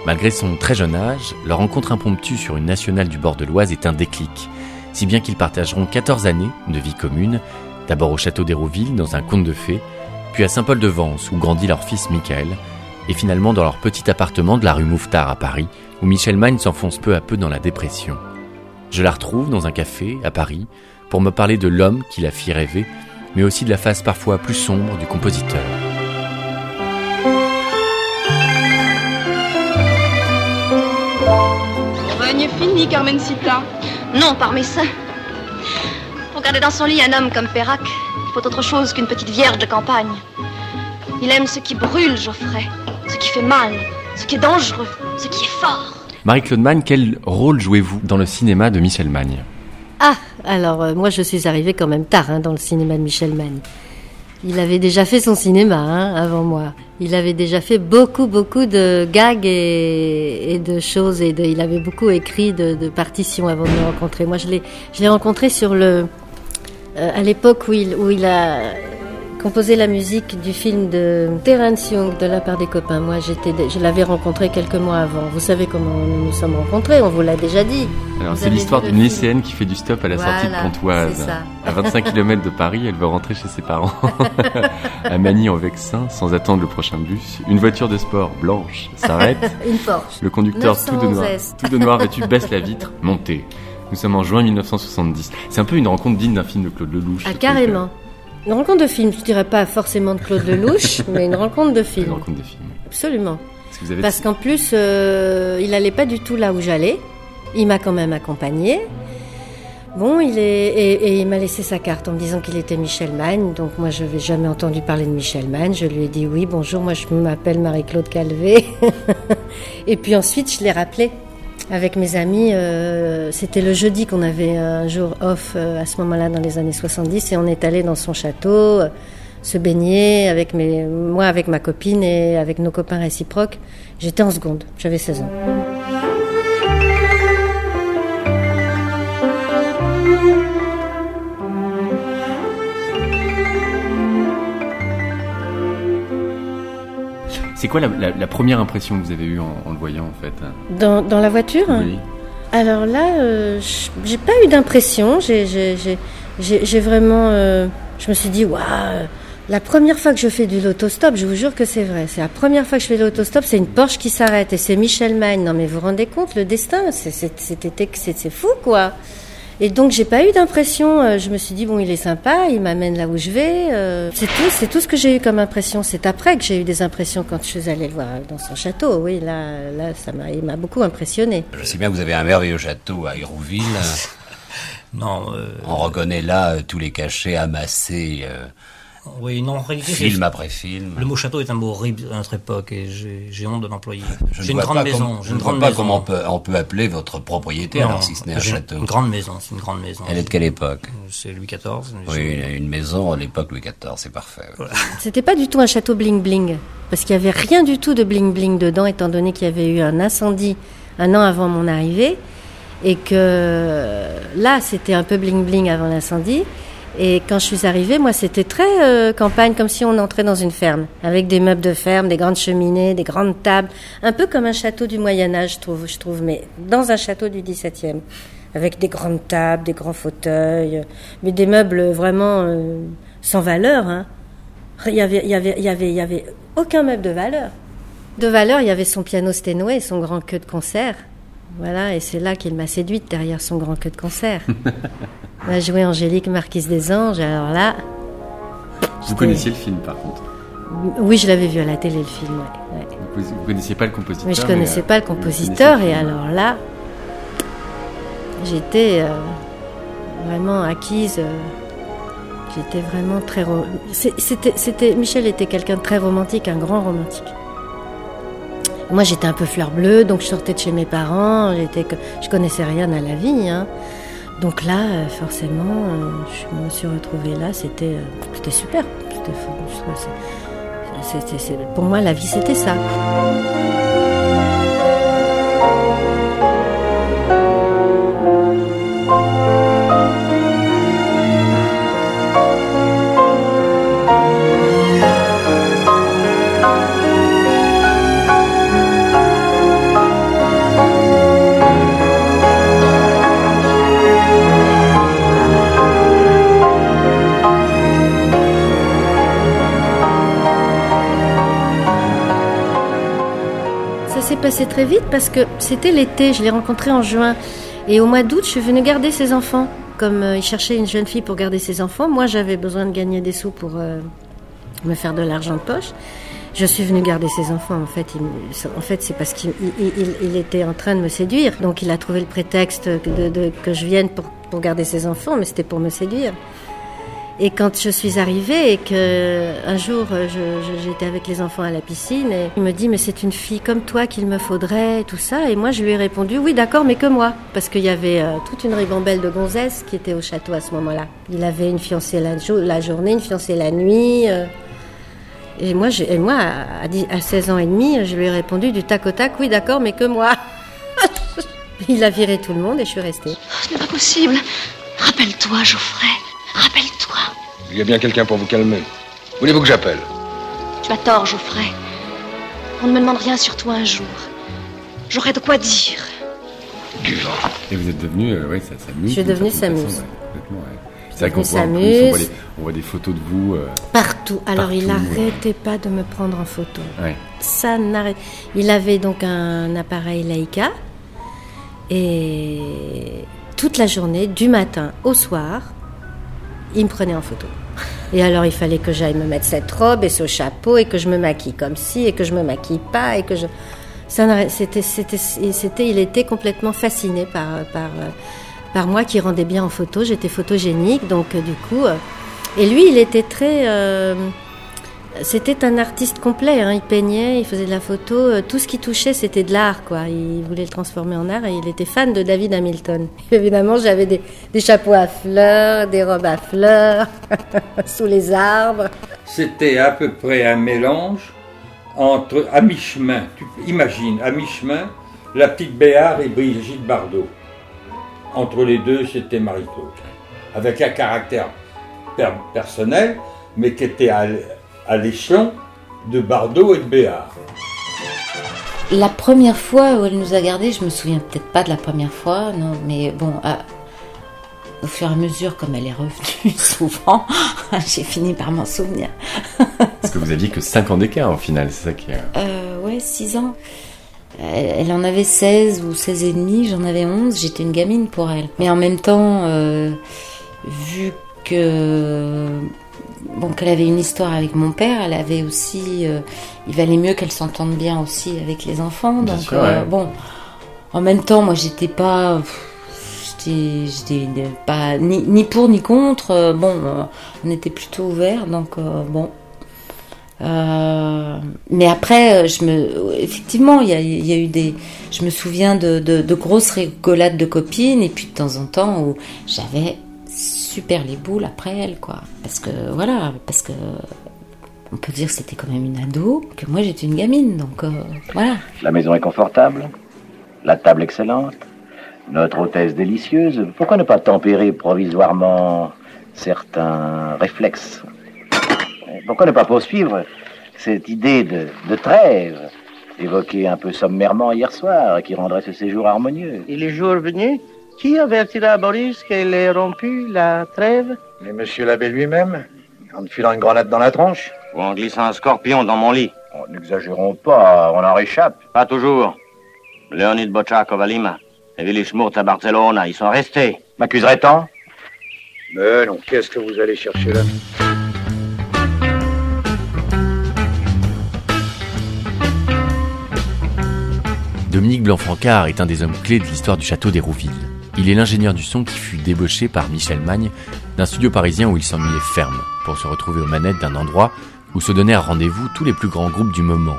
S2: Malgré son très jeune âge, leur rencontre impromptue sur une nationale du bord de l'Oise est un déclic, si bien qu'ils partageront 14 années de vie commune, d'abord au château d'Hérouville dans un conte de fées, puis à Saint-Paul-de-Vence où grandit leur fils Michael, et finalement dans leur petit appartement de la rue Mouffetard à Paris, où Michel Magne s'enfonce peu à peu dans la dépression. Je la retrouve dans un café à Paris pour me parler de l'homme qui la fit rêver, mais aussi de la face parfois plus sombre du compositeur.
S17: Est fini, Carmencita.
S18: Non, par mes seins. Pour garder dans son lit un homme comme Perrac, il faut autre chose qu'une petite vierge de campagne. Il aime ce qui brûle, Geoffrey, ce qui fait mal, ce qui est dangereux, ce qui est fort.
S2: Marie-Claude Magne, quel rôle jouez-vous dans le cinéma de Michel Magne?
S19: Ah, alors euh, moi je suis arrivée quand même tard hein, dans le cinéma de Michel Magne. Il avait déjà fait son cinéma hein, avant moi. Il avait déjà fait beaucoup, beaucoup de gags et, et de choses. Et de, il avait beaucoup écrit de, de partitions avant de me rencontrer. Moi, je l'ai, je l'ai rencontré sur le, euh, à l'époque où il, où il a composé la musique du film de Terence Young de la part des copains. Moi, j'étais, je l'avais rencontré quelques mois avant. Vous savez comment nous nous sommes rencontrés, on vous l'a déjà dit.
S2: Alors, c'est l'histoire d'une lycéenne qui fait du stop à la sortie de Pontoise. À 25 km de Paris, elle veut rentrer chez ses parents. [laughs] à Manille en Vexin, sans attendre le prochain bus. Une voiture de sport blanche s'arrête. [laughs]
S19: Une Porsche.
S2: Le conducteur tout de noir,
S19: 911.
S2: tout de noir vêtu baisse la vitre. Montez. Nous sommes en juin 1970. C'est un peu une rencontre digne d'un film de Claude Lelouch.
S19: Ah,
S2: truc,
S19: carrément. Une rencontre de film, je dirais pas forcément de Claude Lelouch, [laughs] mais une rencontre de film.
S2: Une rencontre de film.
S19: Absolument.
S2: Parce que vous avez-
S19: Parce qu'en plus, euh, il allait pas du tout là où j'allais. Il m'a quand même accompagné. Bon, il est et, et il m'a laissé sa carte en me disant qu'il était Michel Magne. Donc moi, je n'avais jamais entendu parler de Michel Magne. Je lui ai dit oui, bonjour, moi je m'appelle Marie-Claude Calvé. [laughs] et puis ensuite, je l'ai rappelé avec mes amis. euh, C'était le jeudi qu'on avait un jour off euh, à ce moment-là dans les années 70 et on est allé dans son château. euh, se baigner avec mes, moi avec ma copine et avec nos copains réciproques. J'étais en seconde, j'avais 16 ans.
S2: C'est quoi la, la- la première impression que vous avez eue en, en le voyant en fait
S19: Dans, dans la voiture
S2: Oui.
S19: Alors là, euh, j'ai pas eu d'impression. J'ai- vraiment. euh, je me suis dit, waouh, la première fois que je fais du l'autostop, je vous jure que c'est vrai. C'est la première fois que je fais de l'autostop, c'est une Porsche qui s'arrête et c'est Michel Magne. Non mais vous vous rendez compte, le destin, c'était- fou quoi. Et donc j'ai pas eu d'impression. euh, Je me suis dit bon, il est sympa, il m'amène là où je vais. euh, c'est tout, c'est tout ce que j'ai eu comme impression. C'est après que j'ai eu des impressions quand je suis allée le voir dans son château. Oui, là, là, ça m'a, il m'a beaucoup impressionné.
S15: Je sais bien que vous avez un merveilleux château à Hérouville. [laughs]
S14: Non. euh,
S15: On reconnaît là tous les cachets amassés, euh,
S14: Oui, non, en réalité,
S15: film
S14: c'est-
S15: après film.
S14: Le mot château est un mot horrible à notre époque et j'ai honte de l'employer.
S15: Je ne
S14: J'ai une grande
S15: pas
S14: maison.
S15: Je ne vois pas
S14: maison.
S15: comment on peut, on peut appeler votre propriété,
S14: Non,
S15: alors si ce n'est un
S14: j'ai
S15: château.
S14: Une grande maison, c'est une grande maison.
S15: Elle est de quelle époque
S14: C'est Louis XIV.
S15: Oui, une maison à l'époque Louis XIV, c'est parfait. [laughs]
S19: C'était pas du tout un château bling bling, parce qu'il y avait rien du tout de bling bling dedans, étant donné qu'il y avait eu un incendie un an avant mon arrivée, et que là c'était un peu bling bling avant l'incendie. Et quand je suis arrivée, moi c'était très euh, campagne, comme si on entrait dans une ferme, avec des meubles de ferme, des grandes cheminées, des grandes tables, un peu comme un château du Moyen Âge, je trouve, je trouve, mais dans un château du XVIIe, avec des grandes tables, des grands fauteuils, mais des meubles vraiment euh, sans valeur. Hein. Il y avait, il y avait, il y avait, il y avait aucun meuble de valeur. De valeur, il y avait son piano Steinway son grand queue de concert. Voilà, et c'est là qu'il m'a séduite derrière son grand queue de concert. On [laughs] a joué Angélique, Marquise des Anges, alors là,
S2: Vous connaissiez le film par contre
S19: oui, je l'avais vu à la télé le film. ouais, ouais.
S2: Vous, vous connaissiez pas le compositeur
S19: Mais je connaissais
S2: euh,
S19: pas le compositeur et alors là, j'étais euh, vraiment acquise. euh, j'étais vraiment très. c'était, Michel était quelqu'un de très romantique, un grand romantique. Moi, j'étais un peu fleur bleue, donc je sortais de chez mes parents. J'étais, je connaissais rien à la vie. hein. Donc là, euh, forcément, euh, je me suis retrouvée là. C'était, euh, c'était super. Pour moi, la vie, c'était ça. Passé très vite parce que c'était l'été, je l'ai rencontré en juin. Et au mois d'août, je suis venue garder ses enfants. Comme euh, il cherchait une jeune fille pour garder ses enfants, moi j'avais besoin de gagner des sous pour euh, me faire de l'argent de poche. Je suis venue garder ses enfants. En fait, en fait, c'est parce qu'il il, il, il était en train de me séduire. Donc, il a trouvé le prétexte de, que je vienne pour, pour garder ses enfants, mais c'était pour me séduire. Et quand je suis arrivée et que un jour j'étais avec les enfants à la piscine, et il me dit mais c'est une fille comme toi qu'il me faudrait, tout ça. Et moi je lui ai répondu oui d'accord mais que moi, parce qu'il y avait euh, toute une ribambelle de gonzesses qui étaient au château à ce moment-là. Il avait une fiancée la, journée, une fiancée la nuit. Euh, et moi, à, à 16 ans et demi, je lui ai répondu du tac au tac oui d'accord mais que moi. [laughs] il a viré tout le monde et je suis restée.
S18: Ce n'est pas possible. Rappelle-toi Geoffrey. Rappelle-toi.
S20: Il y a bien quelqu'un pour vous calmer. Voulez-vous que j'appelle?
S18: Tu as tort, Geoffrey. On ne me demande rien sur toi un jour. J'aurais de quoi dire.
S20: Du vent.
S2: Et vous êtes devenu, euh, ouais, ça s'amuse.
S19: Je suis devenue Samus.
S2: Ouais, c'est vrai qu'on voit,
S19: s'amuse.
S2: on, voit des, on voit des photos de vous. Euh,
S19: partout. Alors
S2: partout,
S19: il
S2: ouais.
S19: n'arrêtait pas de me prendre en photo.
S2: Ouais.
S19: Ça n'arrête. Il avait donc un appareil Leica et toute la journée, du matin au soir, il me prenait en photo. Et alors il fallait que j'aille me mettre cette robe et ce chapeau et que je me maquille comme ci et que je me maquille pas et que je il était complètement fasciné par par par moi qui rendait bien en photo, j'étais photogénique donc euh, du coup euh, et lui il était très euh, c'était un artiste complet, hein. il peignait, il faisait de la photo, euh, tout ce qui touchait c'était de l'art quoi. Il voulait le transformer en art et il était fan de David Hamilton. [laughs] Évidemment j'avais des, chapeaux à fleurs, des robes à fleurs, [laughs] sous les arbres.
S3: C'était à peu près un mélange entre, à mi-chemin, tu imagines, à mi-chemin, la petite Béard et Brigitte Bardot. Entre les deux, c'était Marie-Claude. Avec un caractère per- personnel, mais qui était à, à l'échelon de Bardot et de Béard.
S8: La première fois où elle nous a gardés, je me souviens peut-être pas de la première fois, non, mais bon, à- au fur et à mesure, comme elle est revenue [laughs] souvent, [laughs] j'ai fini par m'en souvenir.
S2: Parce que vous aviez que 5 ans d'écart au final, c'est ça qui est.
S8: Euh, ouais, 6 ans. Elle, elle en avait 16 ou 16 et demi, j'en avais 11, j'étais une gamine pour elle. Mais en même temps, euh, vu que bon qu'elle avait une histoire avec mon père, elle avait aussi euh, il valait mieux qu'elle s'entende bien aussi avec les enfants.
S2: Bien
S8: donc
S2: sûr,
S8: euh,
S2: ouais.
S8: bon, en même temps, moi j'étais pas j'étais pas ni, ni pour ni contre. euh, bon, on était plutôt ouverts, donc bon. Euh, mais après, je me, effectivement, il y a, il y a eu des, je me souviens de, de, de grosses rigolades de copines, et puis de temps en temps où j'avais super les boules après elle, quoi. Parce que voilà, parce que on peut dire que c'était quand même une ado, que moi j'étais une gamine, donc euh, voilà.
S12: La maison est confortable, la table excellente, notre hôtesse délicieuse. Pourquoi ne pas tempérer provisoirement certains réflexes? Pourquoi ne pas poursuivre cette idée de, de trêve évoquée un peu sommairement hier soir et qui rendrait ce séjour harmonieux?
S21: Et les jours venus, qui avertira Boris qu'elle ait rompu la trêve
S12: Mais monsieur l'abbé lui-même, en filant une grenade dans la tronche
S6: Ou en glissant un scorpion dans mon lit.
S12: Oh, N'exagérons pas, on en réchappe.
S6: Pas toujours. Leonid Bocciaco à Lima et Willy à Barcelona, ils sont restés.
S12: M'accuserait-on? Mais non, qu'est-ce que vous allez chercher là?
S2: Dominique Blanc-Francard est un des hommes clés de l'histoire du château d'Hérouville. Il est l'ingénieur du son qui fut débauché par Michel Magne d'un studio parisien où il s'ennuyait ferme pour se retrouver aux manettes d'un endroit où se donnèrent rendez-vous tous les plus grands groupes du moment.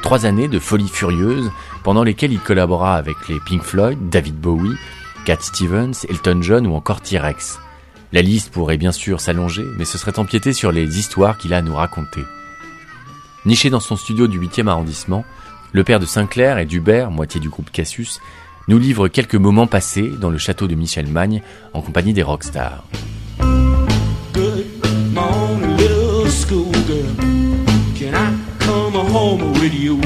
S2: Trois années de folie furieuse pendant lesquelles il collabora avec les Pink Floyd, David Bowie, Cat Stevens, Elton John ou encore T-Rex. La liste pourrait bien sûr s'allonger, mais ce serait empiéter sur les histoires qu'il a à nous raconter. Niché dans son studio du 8e arrondissement, le père de Sinclair et d'Hubert, moitié du groupe Cassius, nous livre quelques moments passés dans le château de Michel Magne en compagnie des rockstars.
S5: Good morning, little schoolgirl. Can I come home with you?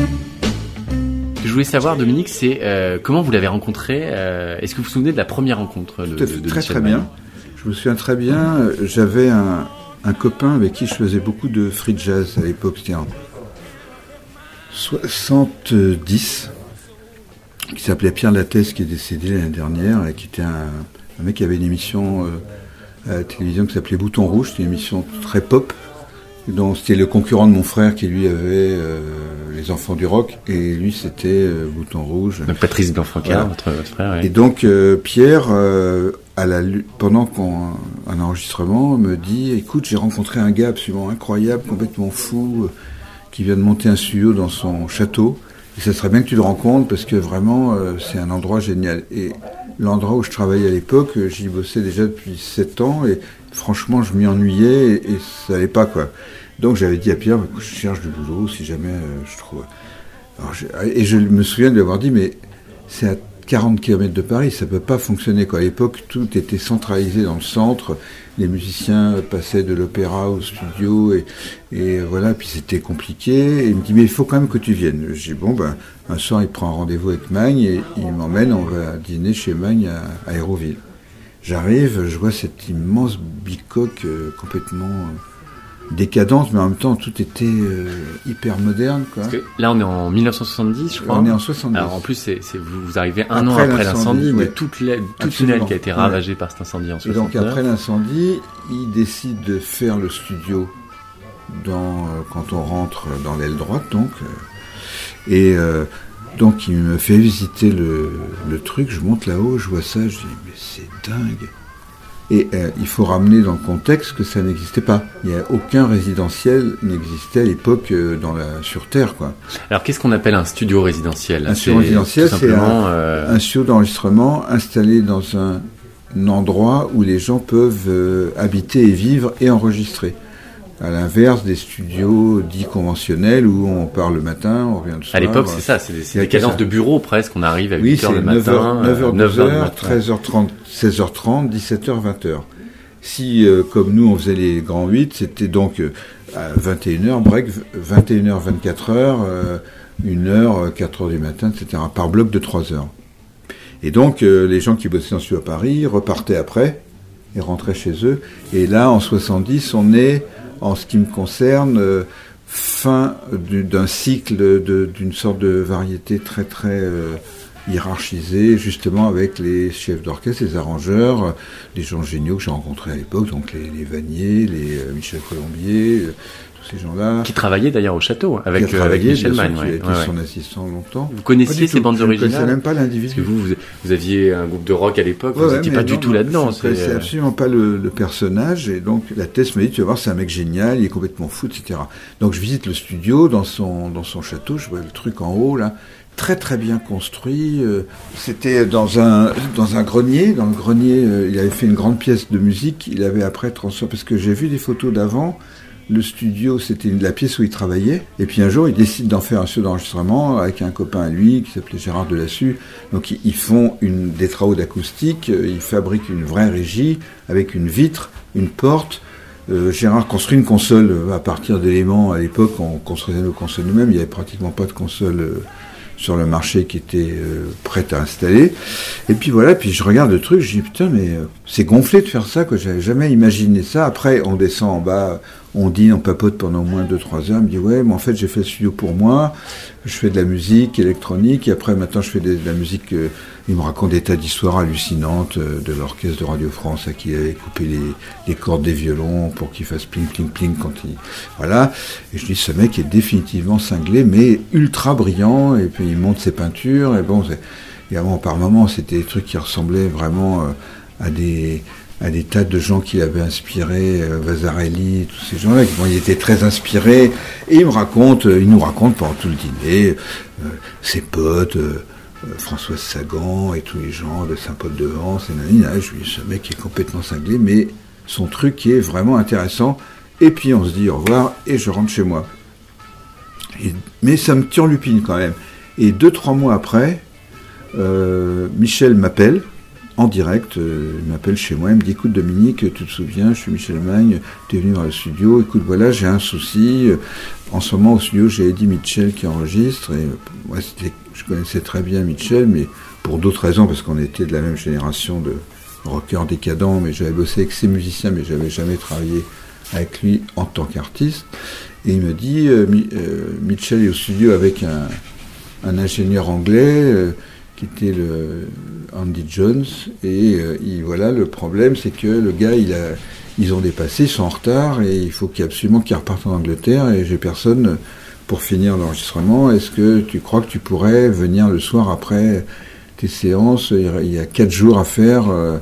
S2: Ce que je voulais savoir, Dominique, c'est euh, comment vous l'avez rencontré euh, Est-ce que vous vous souvenez de la première rencontre de,
S22: Tout à fait,
S2: de
S22: très
S2: Michel
S22: très
S2: Magne
S22: bien. Je me souviens très bien, euh, j'avais un, un copain avec qui je faisais beaucoup de free jazz à l'époque, c'était en 70, qui s'appelait Pierre Lattès, qui est décédé l'année dernière, et qui était un, un mec qui avait une émission euh, à la télévision qui s'appelait Bouton Rouge, c'était une émission très pop, dont c'était le concurrent de mon frère qui lui avait euh, Les Enfants du Rock, et lui c'était euh, Bouton Rouge.
S2: Donc Patrice Blanfranca, votre, votre frère.
S22: Et donc euh, Pierre, euh, à la, pendant qu'on un enregistrement, me dit "Écoute, j'ai rencontré un gars absolument incroyable, complètement fou, euh, qui vient de monter un studio dans son château. Et ça serait bien que tu le rencontres parce que vraiment, euh, c'est un endroit génial." Et l'endroit où je travaillais à l'époque, euh, j'y bossais déjà depuis sept ans et franchement, je m'y ennuyais et, ça allait pas quoi. Donc j'avais dit à Pierre, Écoute, je cherche du boulot si jamais euh, je trouve. Et je me souviens de lui avoir dit, mais c'est à 40 km de Paris, ça peut pas fonctionner. Quoi. À l'époque, tout était centralisé dans le centre. Les musiciens passaient de l'opéra au studio et, et voilà, puis c'était compliqué. Et il me dit, mais il faut quand même que tu viennes. J'ai dit, bon, ben, un soir, il prend un rendez-vous avec Magne et il m'emmène, on va dîner chez Magne à, à Aéroville. J'arrive, je vois cette immense bicoque euh, complètement euh, décadente, mais en même temps, tout était euh, hyper moderne. Quoi.
S2: Parce que là, on est en 1970, je crois.
S22: On est en 70.
S2: Alors en plus, c'est, c'est- vous, vous arrivez un an
S22: Après l'incendie,
S2: de
S22: ouais.
S2: toute, la, tout
S22: Absolument.
S2: tunnel qui a été
S22: Ouais.
S2: ravagé par cet incendie en
S22: Et
S2: 69.
S22: donc après l'incendie, il décide de faire le studio dans, euh, quand on rentre dans l'aile droite, donc. euh, et donc il me fait visiter le, le truc, je monte là-haut, je vois ça, je dis mais c'est dingue. Et euh, il faut ramener dans le contexte que ça n'existait pas. Il n'y a aucun résidentiel n'existait à l'époque euh, dans la sur Terre, quoi.
S2: Alors qu'est-ce qu'on appelle un studio résidentiel?
S22: Un studio résidentiel, c'est un,
S2: euh,
S22: un studio d'enregistrement installé dans un, un endroit où les gens peuvent habiter et vivre et enregistrer. À l'inverse des studios dits conventionnels où on part le matin, on revient le soir.
S2: À l'époque, c'est ça, c'est des, des cadences
S22: ça.
S2: de bureau presque. On arrive à 8
S22: Oui,
S2: le
S22: 9h,
S2: matin,
S22: 9h,
S2: euh,
S22: 12h,
S2: du matin.
S22: 13h30, 16h30, 17h, 20h. Si, euh, comme nous, on faisait les grands 8, c'était donc euh, à 21h, break, 21h, 24h, euh, 1h, 4h du matin, etc. Par bloc de 3 heures. Et donc, euh, les gens qui bossaient en studio à Paris repartaient après et rentraient chez eux. Et là, en 70, on est, en ce qui me concerne, euh, fin du- d'un cycle d'une sorte de variété très très euh, hiérarchisée, justement avec les chefs d'orchestre, les arrangeurs, euh, les gens géniaux que j'ai rencontrés à l'époque, donc les, les Vanier, les Michel Colombier, ces gens-là.
S2: Qui travaillait d'ailleurs au château avec,
S22: Qui a
S2: euh, avec
S22: travaillé,
S2: Michel Magne.
S22: qui a
S2: ouais,
S22: été
S2: ouais, ouais.
S22: son assistant longtemps.
S2: Vous connaissiez ces bandes
S22: Je ne connaissais
S2: originales
S22: même pas l'individu.
S2: Parce que vous, vous, aviez un groupe de rock à l'époque,
S22: Ouais,
S2: vous n'étiez pas
S22: non,
S2: du tout là-dedans.
S22: je connaissais
S2: c'est-
S22: absolument pas le, le personnage et donc la thèse m'a dit tu vas voir c'est un mec génial, il est complètement fou, etc. Donc je visite le studio dans son dans son château, je vois le truc en haut là, très très bien construit. euh, C'était dans un dans un grenier, dans le grenier euh, il avait fait une grande pièce de musique, il avait après transformé parce que j'ai vu des photos d'avant. Le studio, c'était la pièce où il travaillait. Et puis un jour, il décide d'en faire un studio d'enregistrement avec un copain à lui qui s'appelait Gérard Delassus. Donc ils- font des travaux d'acoustique, euh, ils fabriquent une vraie régie avec une vitre, une porte. Euh, Gérard construit une console euh, à partir d'éléments. À l'époque, on construisait nos consoles nous-mêmes. Il n'y avait pratiquement pas de console sur le marché qui était euh, prête à installer. Et puis voilà, puis je regarde le truc, je dis putain, mais c'est gonflé de faire ça, quoi. J'avais jamais imaginé ça. Après, on descend en bas, on dîne, on papote pendant au moins 2-3 heures. Il me dit ouais, mais en fait, j'ai fait le studio pour moi. Je fais de la musique électronique. Et après, maintenant, je fais de, la musique. euh, il me raconte des tas d'histoires hallucinantes euh, de l'orchestre de Radio France à qui il avait coupé les, cordes des violons pour qu'il fasse pling pling pling quand il voilà. Et je dis ce mec est définitivement cinglé, mais ultra brillant. Et puis il monte ses peintures. Et bon, par moments, c'était des trucs qui ressemblaient vraiment euh, à des à des tas de gens qui l'avaient inspiré, euh, Vasarely, tous ces gens-là. Bon, il était très inspiré. Et il me raconte, euh, il nous raconte pendant tout le dîner euh, ses potes. euh, Françoise Sagan et tous les gens de Saint-Paul-de-Vence et nanana. Je lui dis, ce mec est complètement cinglé, mais son truc est vraiment intéressant. Et puis on se dit au revoir et je rentre chez moi. Mais ça me turlupine quand même. Et deux, trois mois après, Michel m'appelle en direct, euh, il m'appelle chez moi, il me dit écoute Dominique, tu te souviens, je suis Michel Magne, tu es venu dans le studio, écoute voilà, j'ai un souci. Euh, En ce moment au studio, j'ai Eddie Mitchell qui enregistre, et moi je connaissais très bien Mitchell, mais pour d'autres raisons, parce qu'on était de la même génération de rockers décadents, mais j'avais bossé avec ces musiciens, mais j'avais jamais travaillé avec lui en tant qu'artiste. Et il me dit, euh, Mi- Mitchell est au studio avec un, ingénieur anglais qui était le Andy Jones. Et euh, il- voilà, le problème, c'est que le gars, il a, ils ont dépassé, ils sont en retard, et il faut qu'il absolument qu'il reparte en Angleterre, et j'ai personne pour finir l'enregistrement. Est-ce que tu crois que tu pourrais venir le soir après tes séances? Il y a quatre jours à faire. euh,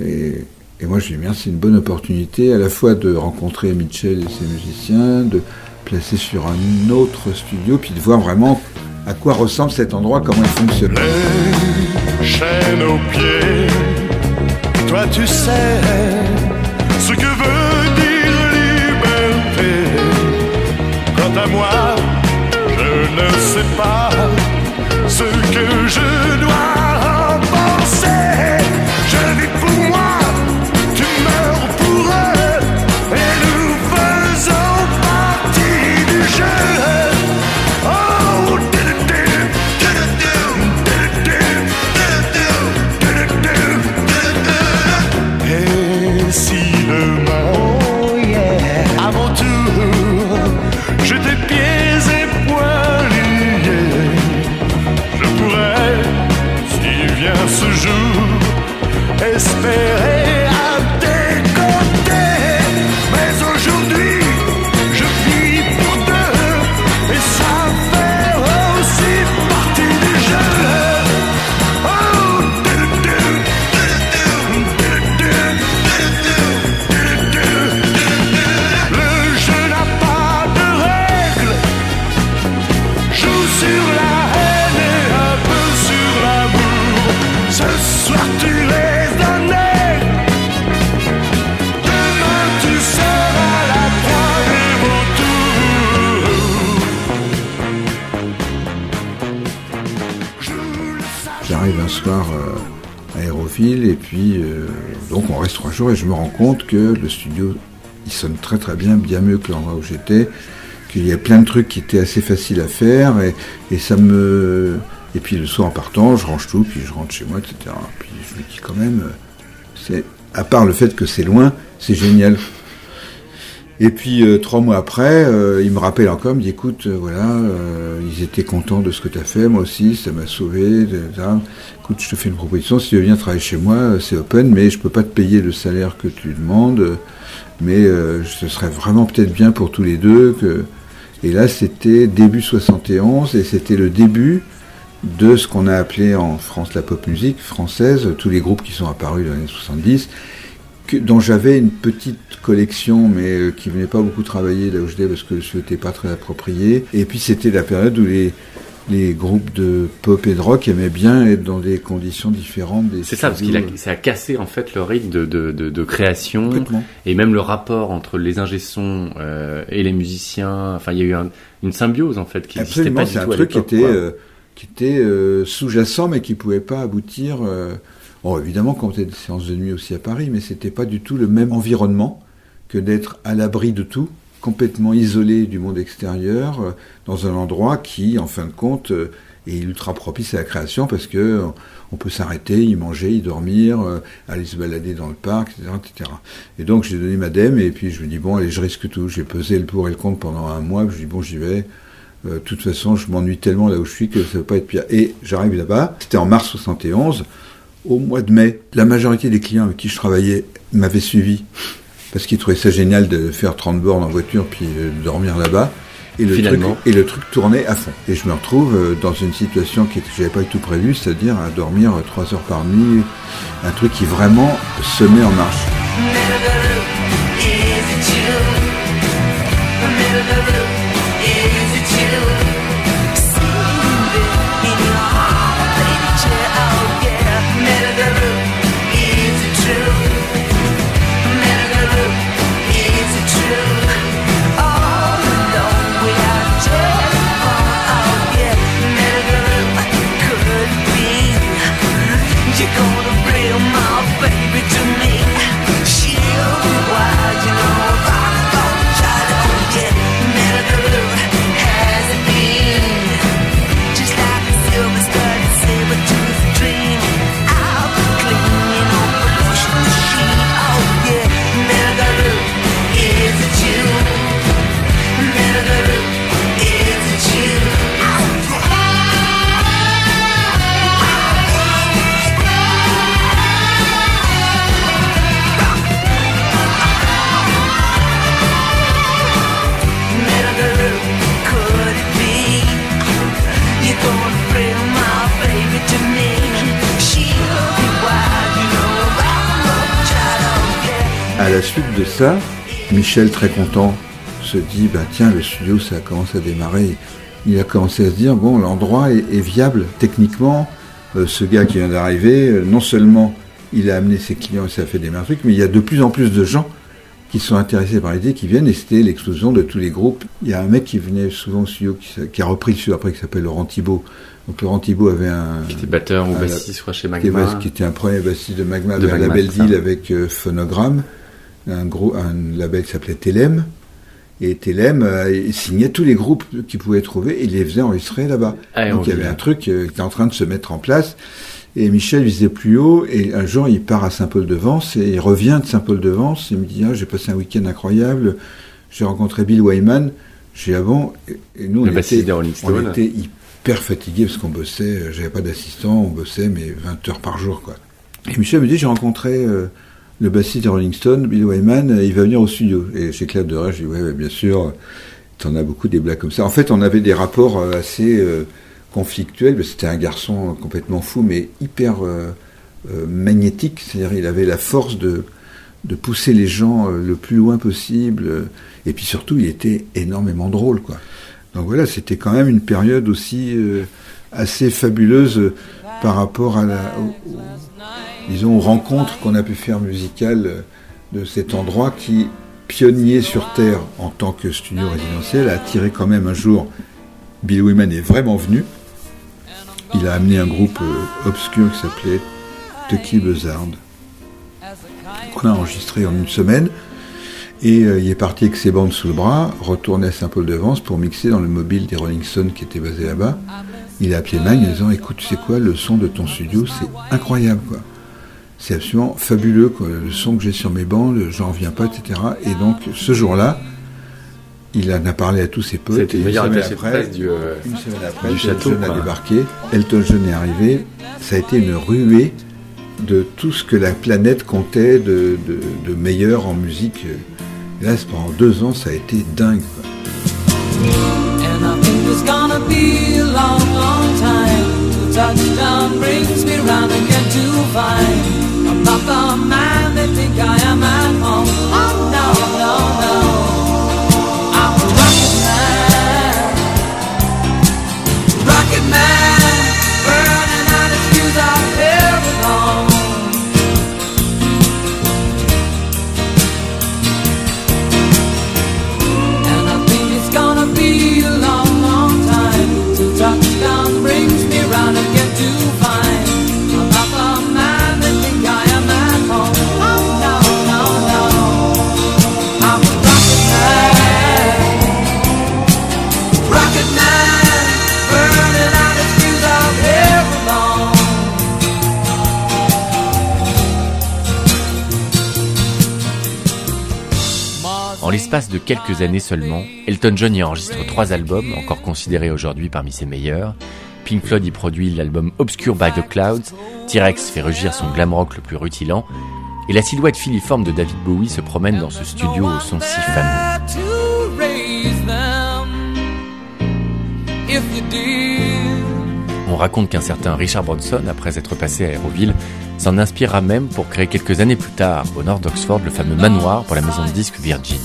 S22: et, moi, je dit, Merde, c'est une bonne opportunité à la fois de rencontrer Mitchell et ses musiciens, de placer sur un autre studio, puis de voir vraiment à quoi ressemble cet endroit, comment il fonctionne?
S23: chaîne aux pieds. Toi, tu sais ce que veut dire liberté. Quant à moi, je ne sais pas ce que je et je
S22: me rends compte que le studio il sonne très très bien, bien mieux que l'endroit où j'étais, qu'il y a plein de trucs qui étaient assez faciles à faire et, et ça me et puis le soir en partant je range tout puis je rentre chez moi etc. Puis je me dis quand même euh, c'est à part le fait que c'est loin c'est génial. Et puis euh, trois mois après, euh, il me rappelle encore, il me dit écoute, euh, voilà, ils étaient contents de ce que tu as fait, moi aussi, ça m'a sauvé. Écoute, je te fais une proposition, si tu veux venir travailler chez moi, c'est open, mais je peux pas te payer le salaire que tu demandes, mais ce serait vraiment peut-être bien pour tous les deux. Et là, c'était début 71, et c'était le début de ce qu'on a appelé en France la pop musique française, tous les groupes qui sont apparus dans les années 70, que- dont j'avais une petite collection, mais euh, qui venait pas beaucoup travailler là où j'étais parce que je n'étais pas très approprié. Et puis c'était la période où les, les groupes de pop et de rock aimaient bien être dans des conditions différentes des
S2: C'est ça, parce a,
S22: studios.
S2: ça a cassé en fait le rythme de, de, de, de création et même le rapport entre les ingé-sons euh, et les musiciens. Enfin, il y a eu un- une symbiose en fait qui n'existait pas du
S22: c'est un
S2: tout
S22: truc qui était, euh, qui était euh, sous-jacent, mais qui pouvait pas aboutir. Bon, évidemment, quand on des séances de nuit aussi à Paris, mais c'était pas du tout le même environnement que d'être à l'abri de tout, complètement isolé du monde extérieur, euh, dans un endroit qui, en fin de compte, euh, est ultra propice à la création parce que euh, on peut s'arrêter, y manger, y dormir, aller se balader dans le parc, etc., etc. Et donc j'ai donné ma dème et puis je me dis bon allez je risque tout. J'ai pesé le pour et le contre pendant un mois. Je dis bon j'y vais. De toute façon je m'ennuie tellement là où je suis que ça va pas être pire. Et j'arrive là-bas. C'était en mars 71. Au mois de mai, la majorité des clients avec qui je travaillais m'avaient suivi parce qu'ils trouvaient ça génial de faire 30 bornes en voiture puis euh, de dormir là-bas. Et le, truc, et le truc tournait à fond. Et je me retrouve euh, dans une situation qui que j'avais pas du tout prévue, c'est-à-dire à dormir euh, trois heures par nuit, un truc qui vraiment se met en marche. À la suite de ça, Michel, très content, se dit, bah, tiens, le studio, ça commence à démarrer. Il a commencé à se dire, bon, l'endroit est, est viable techniquement. Euh, ce gars qui vient d'arriver, euh, non seulement il a amené ses clients et ça a fait des trucs, mais il y a de plus en plus de gens qui sont intéressés par l'idée, qui viennent, et c'était l'explosion de tous les groupes. Il y a un mec qui venait souvent au studio, qui, a repris le studio après, qui s'appelle Laurent Thibault. Donc Laurent Thibault avait un...
S2: Qui était batteur ou
S22: un-
S2: bassiste, je crois, chez
S22: qui
S2: Magma.
S22: était- Qui était un premier bassiste de Magma,
S2: De
S22: avait un
S2: Magma,
S22: label deal avec euh, Phonogram, un, gros, un label qui s'appelait Telem. Et Telem euh, signait tous les groupes qu'il pouvait trouver et il les faisait enregistrer là-bas.
S2: Ah,
S22: Donc
S2: on
S22: il y avait un truc euh, qui était en train de se mettre en place. Et Michel visait plus haut, et un jour il part à Saint-Paul-de-Vence, et il revient de Saint-Paul-de-Vence, il me dit, ah, j'ai passé un week-end incroyable, j'ai rencontré Bill Wyman, j'ai avant, et, et nous on
S2: Le
S22: était, on hyper fatigués parce qu'on bossait, j'avais pas d'assistant, on bossait mais 20 heures par jour quoi. Et Michel me dit, j'ai rencontré euh, le bassiste des Rolling Stones, Bill Wyman, euh, il va venir au studio. Et j'éclate de rire, je dis, ouais, bien sûr, t'en as beaucoup des blagues comme ça. En fait, on avait des rapports euh, assez euh, conflictuels, c'était un garçon complètement fou, mais hyper euh, euh, magnétique, c'est-à-dire il avait la force de, de pousser les gens euh, le plus loin possible, euh, et puis surtout, il était énormément drôle, quoi. Donc voilà, c'était quand même une période aussi euh, assez fabuleuse euh, par rapport à la, disons, aux rencontres qu'on a pu faire musicales euh, de cet endroit qui, pionnier sur Terre en tant que studio résidentiel, a attiré quand même un jour, Bill Wyman est vraiment venu. Il a amené un groupe euh, obscur qui s'appelait Tucky Buzzard, qu'on a enregistré en une semaine. Et euh, il est parti avec ses bandes sous le bras, retourné à Saint-Paul-de-Vence pour mixer dans le mobile des Rolling Stones qui était basé là-bas. Il a appelé Magne en disant Écoute, tu sais quoi, le son de ton studio, c'est incroyable, quoi. C'est absolument fabuleux, quoi. Le son que j'ai sur mes bandes, j'en reviens pas, etc. Et donc, ce jour-là, il en a parlé à tous ses potes.
S2: C'était meilleur
S22: une semaine après,
S2: presse du, euh,
S22: une semaine après,
S2: du
S22: Elton
S2: château,
S22: John a débarqué. Elton John est arrivé. Ça a été une ruée de tout ce que la planète comptait de, de, de meilleur en musique. Et là, pendant deux ans, ça a été dingue. quoi.
S5: And I think it's gonna be a long, long time till touchdown brings me round again to find I'm not the man they think I am at home. Oh no, no, no.
S2: L'espace de quelques années seulement, Elton John y enregistre trois albums, encore considérés aujourd'hui parmi ses meilleurs. Pink Floyd y produit l'album Obscure by the Clouds, T-Rex fait rugir son glam rock le plus rutilant, et la silhouette filiforme de David Bowie se promène dans ce studio au son si fameux. On raconte qu'un certain Richard Branson, après être passé à Aéroville, s'en inspirera même pour créer quelques années plus tard, au nord d'Oxford, le fameux manoir pour la maison de disques Virgin.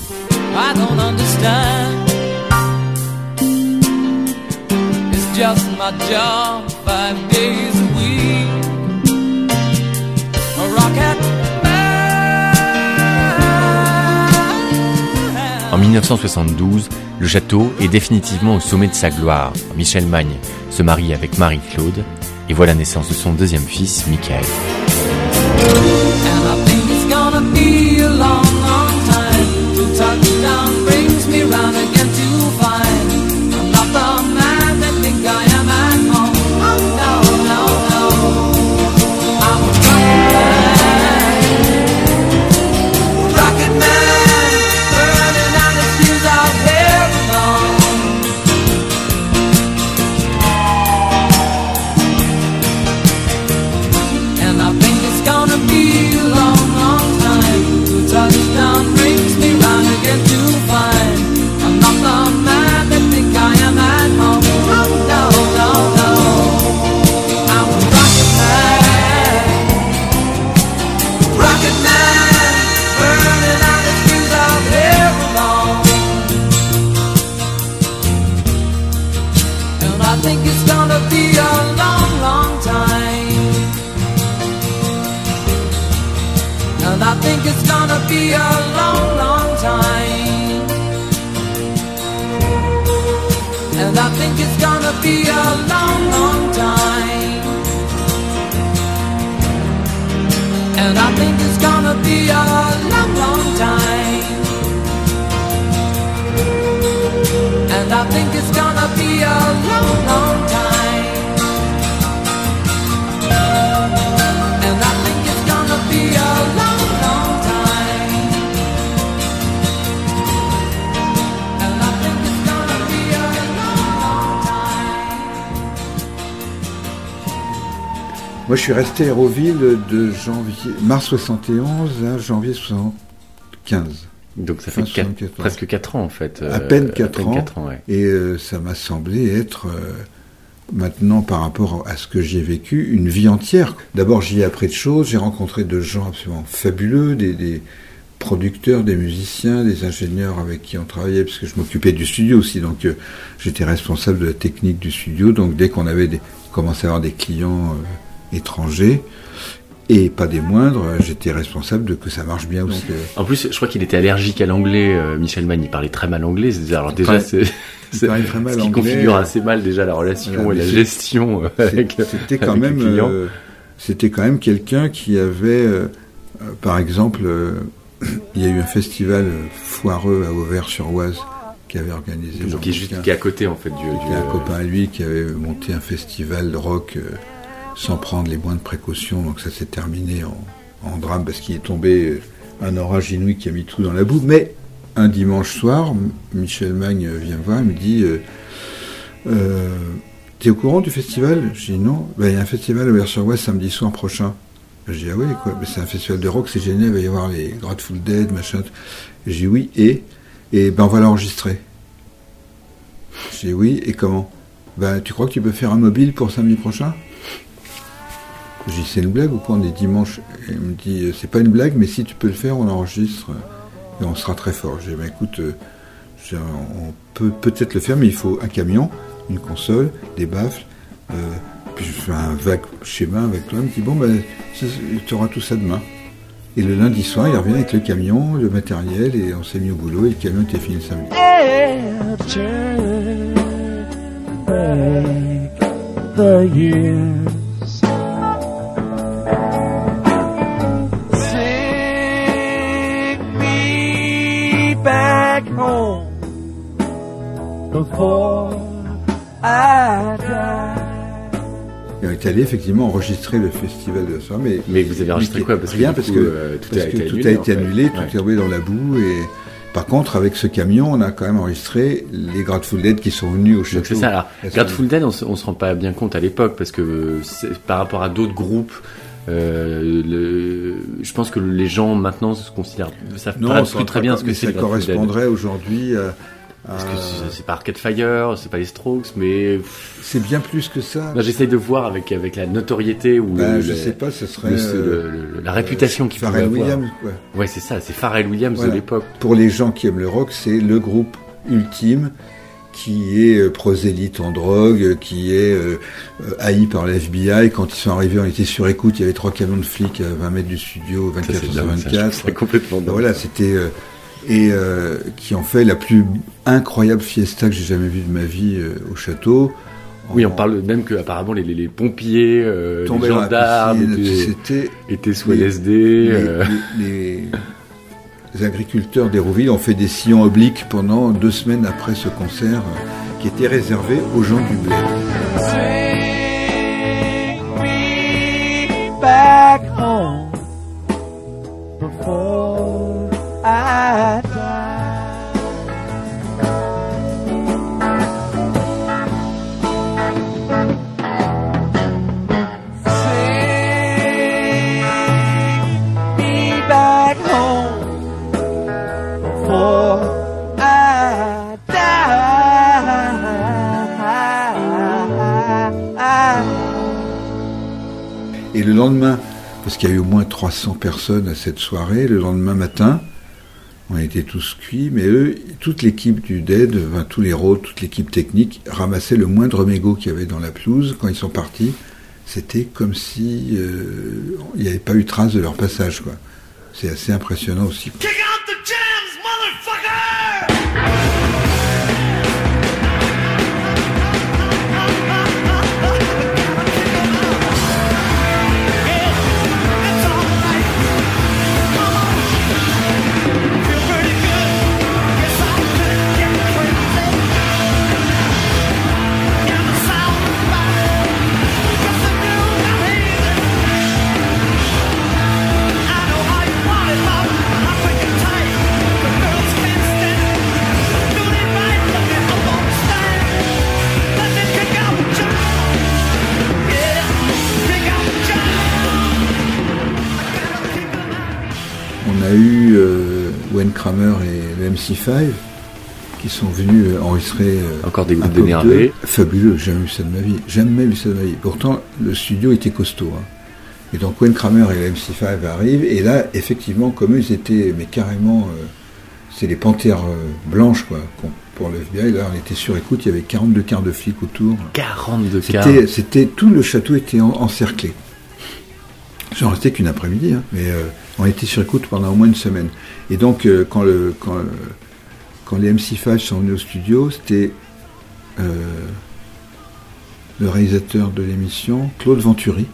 S2: En 1972, le château est définitivement au sommet de sa gloire. Michel Magne se marie avec Marie-Claude et voit la naissance de son deuxième fils, Michael.
S22: Suis resté à Hérouville de janvier, mars 71 à janvier 75.
S2: Donc ça fait quatre-
S22: 74.
S2: presque 4 ans en fait.
S22: À
S2: euh,
S22: peine 4 ans.
S2: quatre ans, ouais.
S22: Et euh, ça m'a semblé être, euh, maintenant par rapport à ce que j'y ai vécu, une vie entière. D'abord, j'y ai appris de choses, j'ai rencontré de gens absolument fabuleux, des, des producteurs, des musiciens, des ingénieurs avec qui on travaillait, parce que je m'occupais du studio aussi, donc euh, j'étais responsable de la technique du studio. Donc dès qu'on avait des, commençait à avoir des clients étrangers, et pas des moindres, euh, j'étais responsable de que ça marche bien aussi.
S2: En plus, je crois qu'il était allergique à l'anglais. euh, Michel Mann, il parlait très mal anglais. c'est- Alors déjà, c'est
S22: il
S2: c'est-
S22: très mal
S2: ce qui
S22: anglais.
S2: configure assez mal déjà la relation
S22: Voilà,
S2: et la
S22: c'est-
S2: gestion euh, avec,
S22: C'était quand même, euh, c'était quand même quelqu'un qui avait, euh, euh, par exemple, euh, [clears throat] il y a eu un festival euh, foireux à Auvers-sur-Oise qui avait organisé.
S2: Donc, qui est juste qui est à côté en fait du. Du,
S22: un
S2: euh,
S22: copain à lui qui avait monté un festival de rock euh, sans prendre les moindres précautions. Donc ça s'est terminé en, drame parce qu'il est tombé euh, un orage inouï qui a mis tout dans la boue. Mais un dimanche soir, Michel Magne vient me voir et me dit euh, euh, T'es au courant du festival? Je dis non. Ben, il y a un festival à sur Ouest samedi soir prochain. Je dis ah oui quoi. Ben, c'est un festival de rock, c'est génial. Il va y avoir les Grateful Dead, machin. Je dis oui et et ben on va l'enregistrer. Je dis oui et comment? Ben tu crois que tu peux faire un mobile pour samedi prochain? Je dis c'est une blague ou quoi On est dimanche. Il me dit c'est pas une blague, mais si tu peux le faire, on enregistre et on sera très fort. J'ai dit ben écoute, euh, on peut peut-être le faire, mais il faut un camion, une console, des baffles. euh, puis je fais un vague schéma avec toi. Il me dit bon ben tu auras tout ça demain. Et le lundi soir, il revient avec le camion, le matériel, et on s'est mis au boulot, et le camion était fini le samedi.
S24: Back home before I die.
S22: Et on est allé effectivement enregistrer le festival de la soirée. Mais,
S2: Mais vous avez enregistré quoi Parce que
S22: Rien,
S2: du
S22: parce
S2: coup,
S22: que,
S2: euh, tout
S22: parce
S2: a
S22: que
S2: été
S22: tout
S2: annulé,
S22: a été
S2: en fait.
S22: annulé, tout
S2: Ouais.
S22: est tombé dans la boue. Et par contre, avec ce camion, on a quand même enregistré les Grateful Dead qui sont venus au château.
S2: Donc c'est ça. Alors, Grateful Dead, on, se- on se rend pas bien compte à l'époque parce que par rapport à d'autres groupes, euh, le, je pense que les gens maintenant se considèrent, savent
S22: Non, s'en
S2: très bien ce que c'est.
S22: ça correspondrait aujourd'hui à.
S2: Parce que c'est- pas Arcade Fire, c'est pas les Strokes, mais
S22: C'est bien plus que ça.
S2: Non, j'essaye de voir avec avec la notoriété ou
S22: Bah,
S2: le,
S22: je sais pas, ce serait,
S2: le-
S22: euh,
S2: le- la réputation qu'il
S22: Pharrell
S2: pouvait avoir.
S22: Williams, quoi.
S2: Ouais, c'est ça, c'est Pharrell Williams
S22: Voilà.
S2: de l'époque.
S22: Pour les gens qui aiment le rock, c'est le groupe ultime qui est euh, prosélyte en drogue, euh, qui est euh, haï par la FBI. Quand ils sont arrivés, on était sur écoute, il y avait trois camions de flics à 20 mètres du studio, 24
S2: c'est
S22: sur
S2: dingue, ça, je
S22: 24.
S2: trouve ça complètement dingue.
S22: Voilà, c'était... euh, et euh, qui ont fait la plus incroyable fiesta que j'ai jamais vue de ma vie au château.
S2: Oui, on parle même que apparemment les, les, les pompiers, les gendarmes étaient,
S22: c'était
S2: étaient sous
S22: les-
S2: LSD.
S22: les-. Les- agriculteurs d'Hérouville ont fait des sillons obliques pendant deux semaines après ce concert euh, qui était réservé aux gens du
S24: back
S22: Et le lendemain, parce qu'il y a eu au moins 300 personnes à cette soirée, le lendemain matin, on était tous cuits, mais eux, toute l'équipe du DED, enfin, tous les rôles, toute l'équipe technique, ramassaient le moindre mégot qu'il y avait dans la pelouse. Quand ils sont partis, c'était comme si euh, il n'y avait pas eu trace de leur passage. C'est assez impressionnant aussi. A eu euh, Wayne Kramer et le MC5 qui sont venus euh, enregistrer euh,
S2: Encore des groupes d'énervés.
S22: 2. Fabuleux, jamais vu ça de ma vie. Jamais vu ça de ma vie. Pourtant, le studio était costaud. hein. Et donc Wayne Kramer et le MC5 arrivent, et là, effectivement, comme eux, ils étaient, mais carrément, euh, c'est les panthères euh, blanches, quoi, pour le FBI. Là, on était sur écoute, il y avait 42 quarts de flics autour.
S2: 42 quarts.
S22: C'était, c'était, tout le château était en- encerclé. J'en restais qu'une après-midi, hein, mais euh, on était sur écoute pendant au moins une semaine. Et donc, euh, quand, le, quand, quand les MC5 sont venus au studio, c'était euh, le réalisateur de l'émission, Claude Venturi,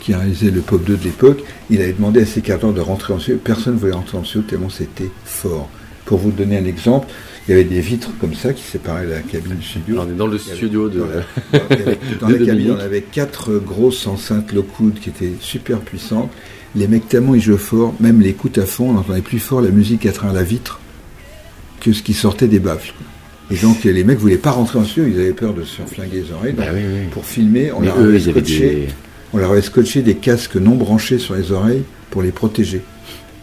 S22: qui a réalisé le Pop 2 de l'époque. Il avait demandé à ses cadres de rentrer en studio. Personne ne voulait rentrer en studio tellement c'était fort. Pour vous donner un exemple, il y avait des vitres comme ça qui séparaient la cabine du studio.
S2: On est dans le studio de-
S22: dans la- dans [laughs] cabine, on avait quatre grosses enceintes Lockwood qui étaient super puissantes. Les mecs tellement ils jouaient fort, même les écoutes à fond, on entendait plus fort la musique à travers la vitre que ce qui sortait des baffles. Et donc les mecs voulaient pas rentrer en studio, ils avaient peur de se faire flinguer les oreilles. Donc,
S2: Bah oui, oui.
S22: Pour filmer, on
S2: Mais
S22: leur avait scotché,
S2: des-
S22: on leur avait scotché des casques non branchés sur les oreilles pour les protéger.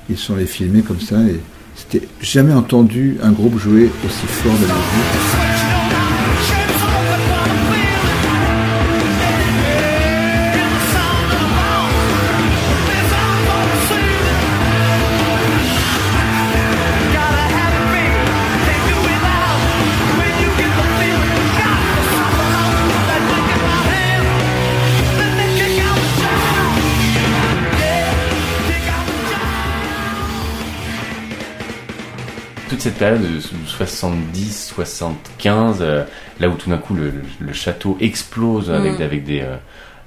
S22: Ils sont les filmer comme ça et c'était jamais entendu un groupe jouer aussi fort de la musique.
S2: Cette période de 70-75, euh, là où tout d'un coup le, le château explose avec,
S8: Mm.
S2: avec des... euh,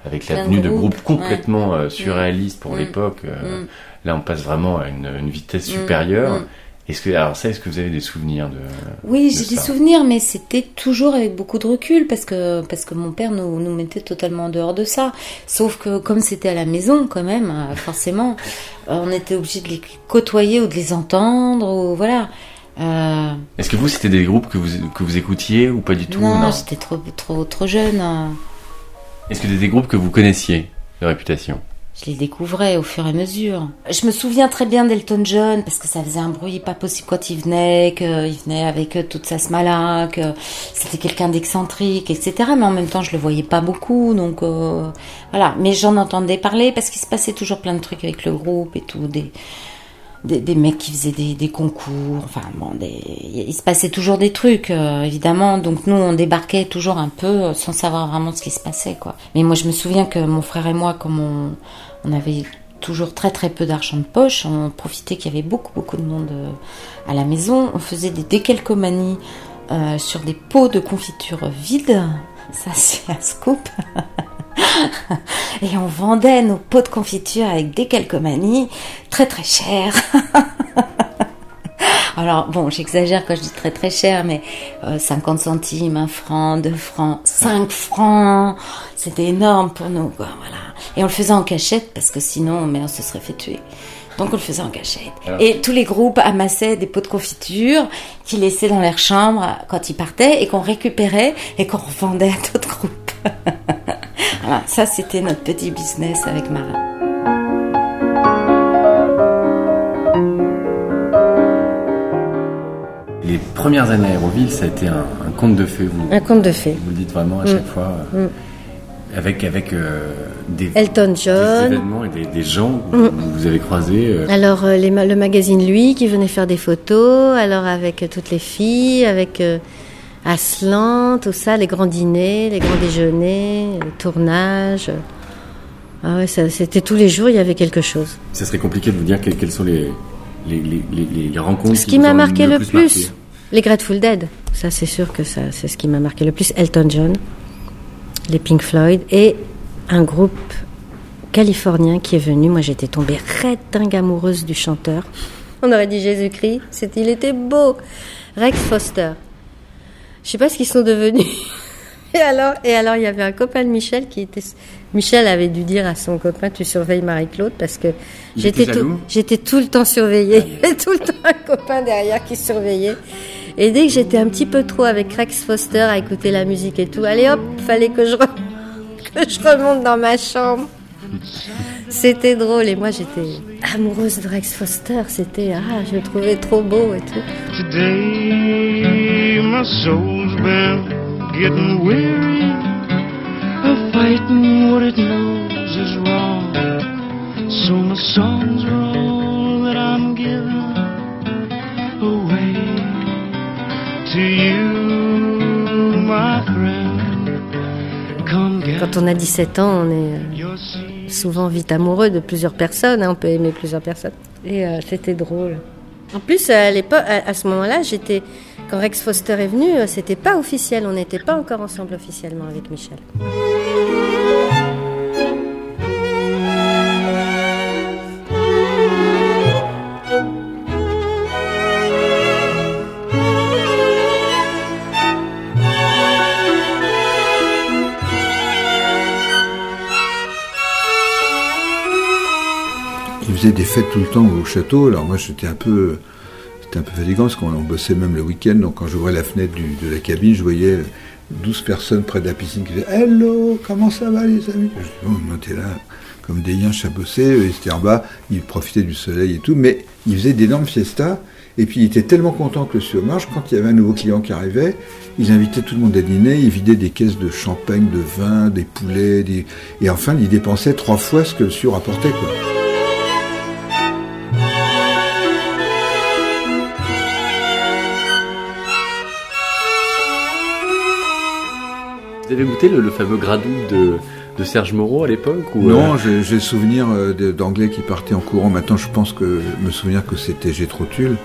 S2: avec la venue de
S8: groupes,
S2: complètement
S8: ouais.
S2: euh, surréalistes pour
S8: Mm.
S2: l'époque.
S8: Mm.
S2: Là, on passe vraiment à une, une vitesse
S8: Mm.
S2: supérieure.
S8: Mm.
S2: Est-ce que, alors ça, est-ce que vous avez des souvenirs de
S8: Oui, j'ai des souvenirs, mais c'était toujours avec beaucoup de recul parce que parce que mon père nous, nous mettait totalement en dehors de ça. Sauf que comme c'était à la maison, quand même, forcément, on était obligé de les côtoyer ou de les entendre ou voilà. Euh,
S2: Est-ce que vous, c'était des groupes que vous, que vous écoutiez ou pas du tout
S8: non, j'étais trop trop trop jeune. euh,
S2: Est-ce que c'était des groupes que vous connaissiez de réputation?
S8: Je les découvrais au fur et à mesure. Je me souviens très bien d'Elton John parce que ça faisait un bruit pas possible quand il venait, qu'il venait avec euh, toute sa smala, que c'était quelqu'un d'excentrique, etc. Mais en même temps, je le voyais pas beaucoup, donc euh, voilà. Mais j'en entendais parler parce qu'il se passait toujours plein de trucs avec le groupe et tout, des des, mecs qui faisaient des, concours, enfin bon, il se passait toujours des trucs, euh, évidemment. Donc nous, on débarquait toujours un peu euh, sans savoir vraiment ce qui se passait, quoi. Mais moi, je me souviens que mon frère et moi, comme on, avait toujours très très peu d'argent de poche, on profitait qu'il y avait beaucoup beaucoup de monde euh, à la maison. On faisait des décalcomanies sur des pots de confiture vides. Ça, c'est un scoop. [laughs] [laughs] Et on vendait nos pots de confiture avec des calcomanies très très chers. [laughs] Alors bon, j'exagère quand je dis très très cher, mais euh, 50 centimes, 1 franc, 2 francs, 5 francs, c'était énorme pour nous, quoi, voilà. Et on le faisait en cachette parce que sinon, mais on se serait fait tuer. Donc on le faisait en cachette.
S2: Alors-
S8: Et tous les groupes amassaient des pots de confiture qu'ils laissaient dans leur chambre quand ils partaient et qu'on récupérait et qu'on revendait à d'autres groupes. [laughs] voilà, ça c'était notre petit business avec Marin.
S2: Les premières années à Aéroville, ça a été un, un conte de fées. Vous,
S19: Un conte de fées.
S2: Vous le dites vraiment à
S19: Mm.
S2: chaque fois. euh,
S19: Mm.
S2: Avec, avec euh, des,
S19: Elton
S2: des
S19: John.
S2: événements et des, des gens que
S19: Mm.
S2: vous, vous avez croisés. euh,
S19: Alors les ma- le magazine Lui qui venait faire des photos, alors avec toutes les filles, avec euh, Aslan, tout ça, les grands dîners, les grands déjeuners, les tournages. Ah ouais, c'était tous les jours, il y avait quelque chose.
S2: Ça serait compliqué de vous dire quelles, quelles sont les, les, les, rencontres
S19: Ce qui m'a marqué le plus, les Grateful Dead. Ça, c'est sûr que ça, c'est ce qui m'a marqué le plus. Elton John, les Pink Floyd et un groupe californien qui est venu. Moi, j'étais tombée dingue amoureuse du chanteur. On aurait dit Jésus-Christ. Il était beau. Rex Foster. Je sais pas ce qu'ils sont devenus. [laughs] Et alors, et alors, il y avait un copain de Michel qui était. Michel avait dû dire à son copain Tu surveilles Marie-Claude parce que j'étais tout, j'étais tout le temps surveillée. Il y avait tout le temps un copain derrière qui surveillait. Et dès que j'étais un petit peu trop avec Rex Foster à écouter la musique et tout, allez hop, fallait que je, re- [laughs] que je remonte dans ma chambre. C'était drôle et moi j'étais amoureuse de Rex Foster. C'était ah, je le trouvais trop beau et tout.
S24: Today my soul's been getting weary of fighting what it knows is wrong. So my songs are all that I'm giving away to you, my friend.
S19: Quand on a 17 ans, on est euh, souvent vite amoureux de plusieurs personnes. hein, on peut aimer plusieurs personnes. Et euh, c'était drôle. En plus, à l'époque, à, ce moment-là, j'étais quand Rex Foster est venu, euh, c'était pas officiel. On n'était pas encore ensemble officiellement avec Michel.
S22: Faisait des fêtes tout le temps au château. Alors moi, j'étais un peu, c'était un peu fatigant parce qu'on on bossait même le week-end. Donc quand j'ouvrais la fenêtre de la cabine, je voyais 12 personnes près de la piscine qui disaient Hello, comment ça va les amis? Je dis, oh, on était là comme des yens à bosser. Ils étaient en bas, ils profitaient du soleil et tout. Mais ils faisaient d'énormes fiestas. Et puis ils étaient tellement contents que le sur marche, quand il y avait un nouveau client qui arrivait, ils invitaient tout le monde à dîner, ils vidaient des caisses de champagne, de vin, des poulets, et enfin ils dépensaient trois fois ce que le sur apportait.
S2: Vous avez goûté le, le fameux gradou de, de Serge Moreau à l'époque ou,
S22: Non,
S2: euh,
S22: j'ai souvenir euh, d'anglais qui partaient en courant. Maintenant, je pense que me souvenir que c'était Gétro-Tulle,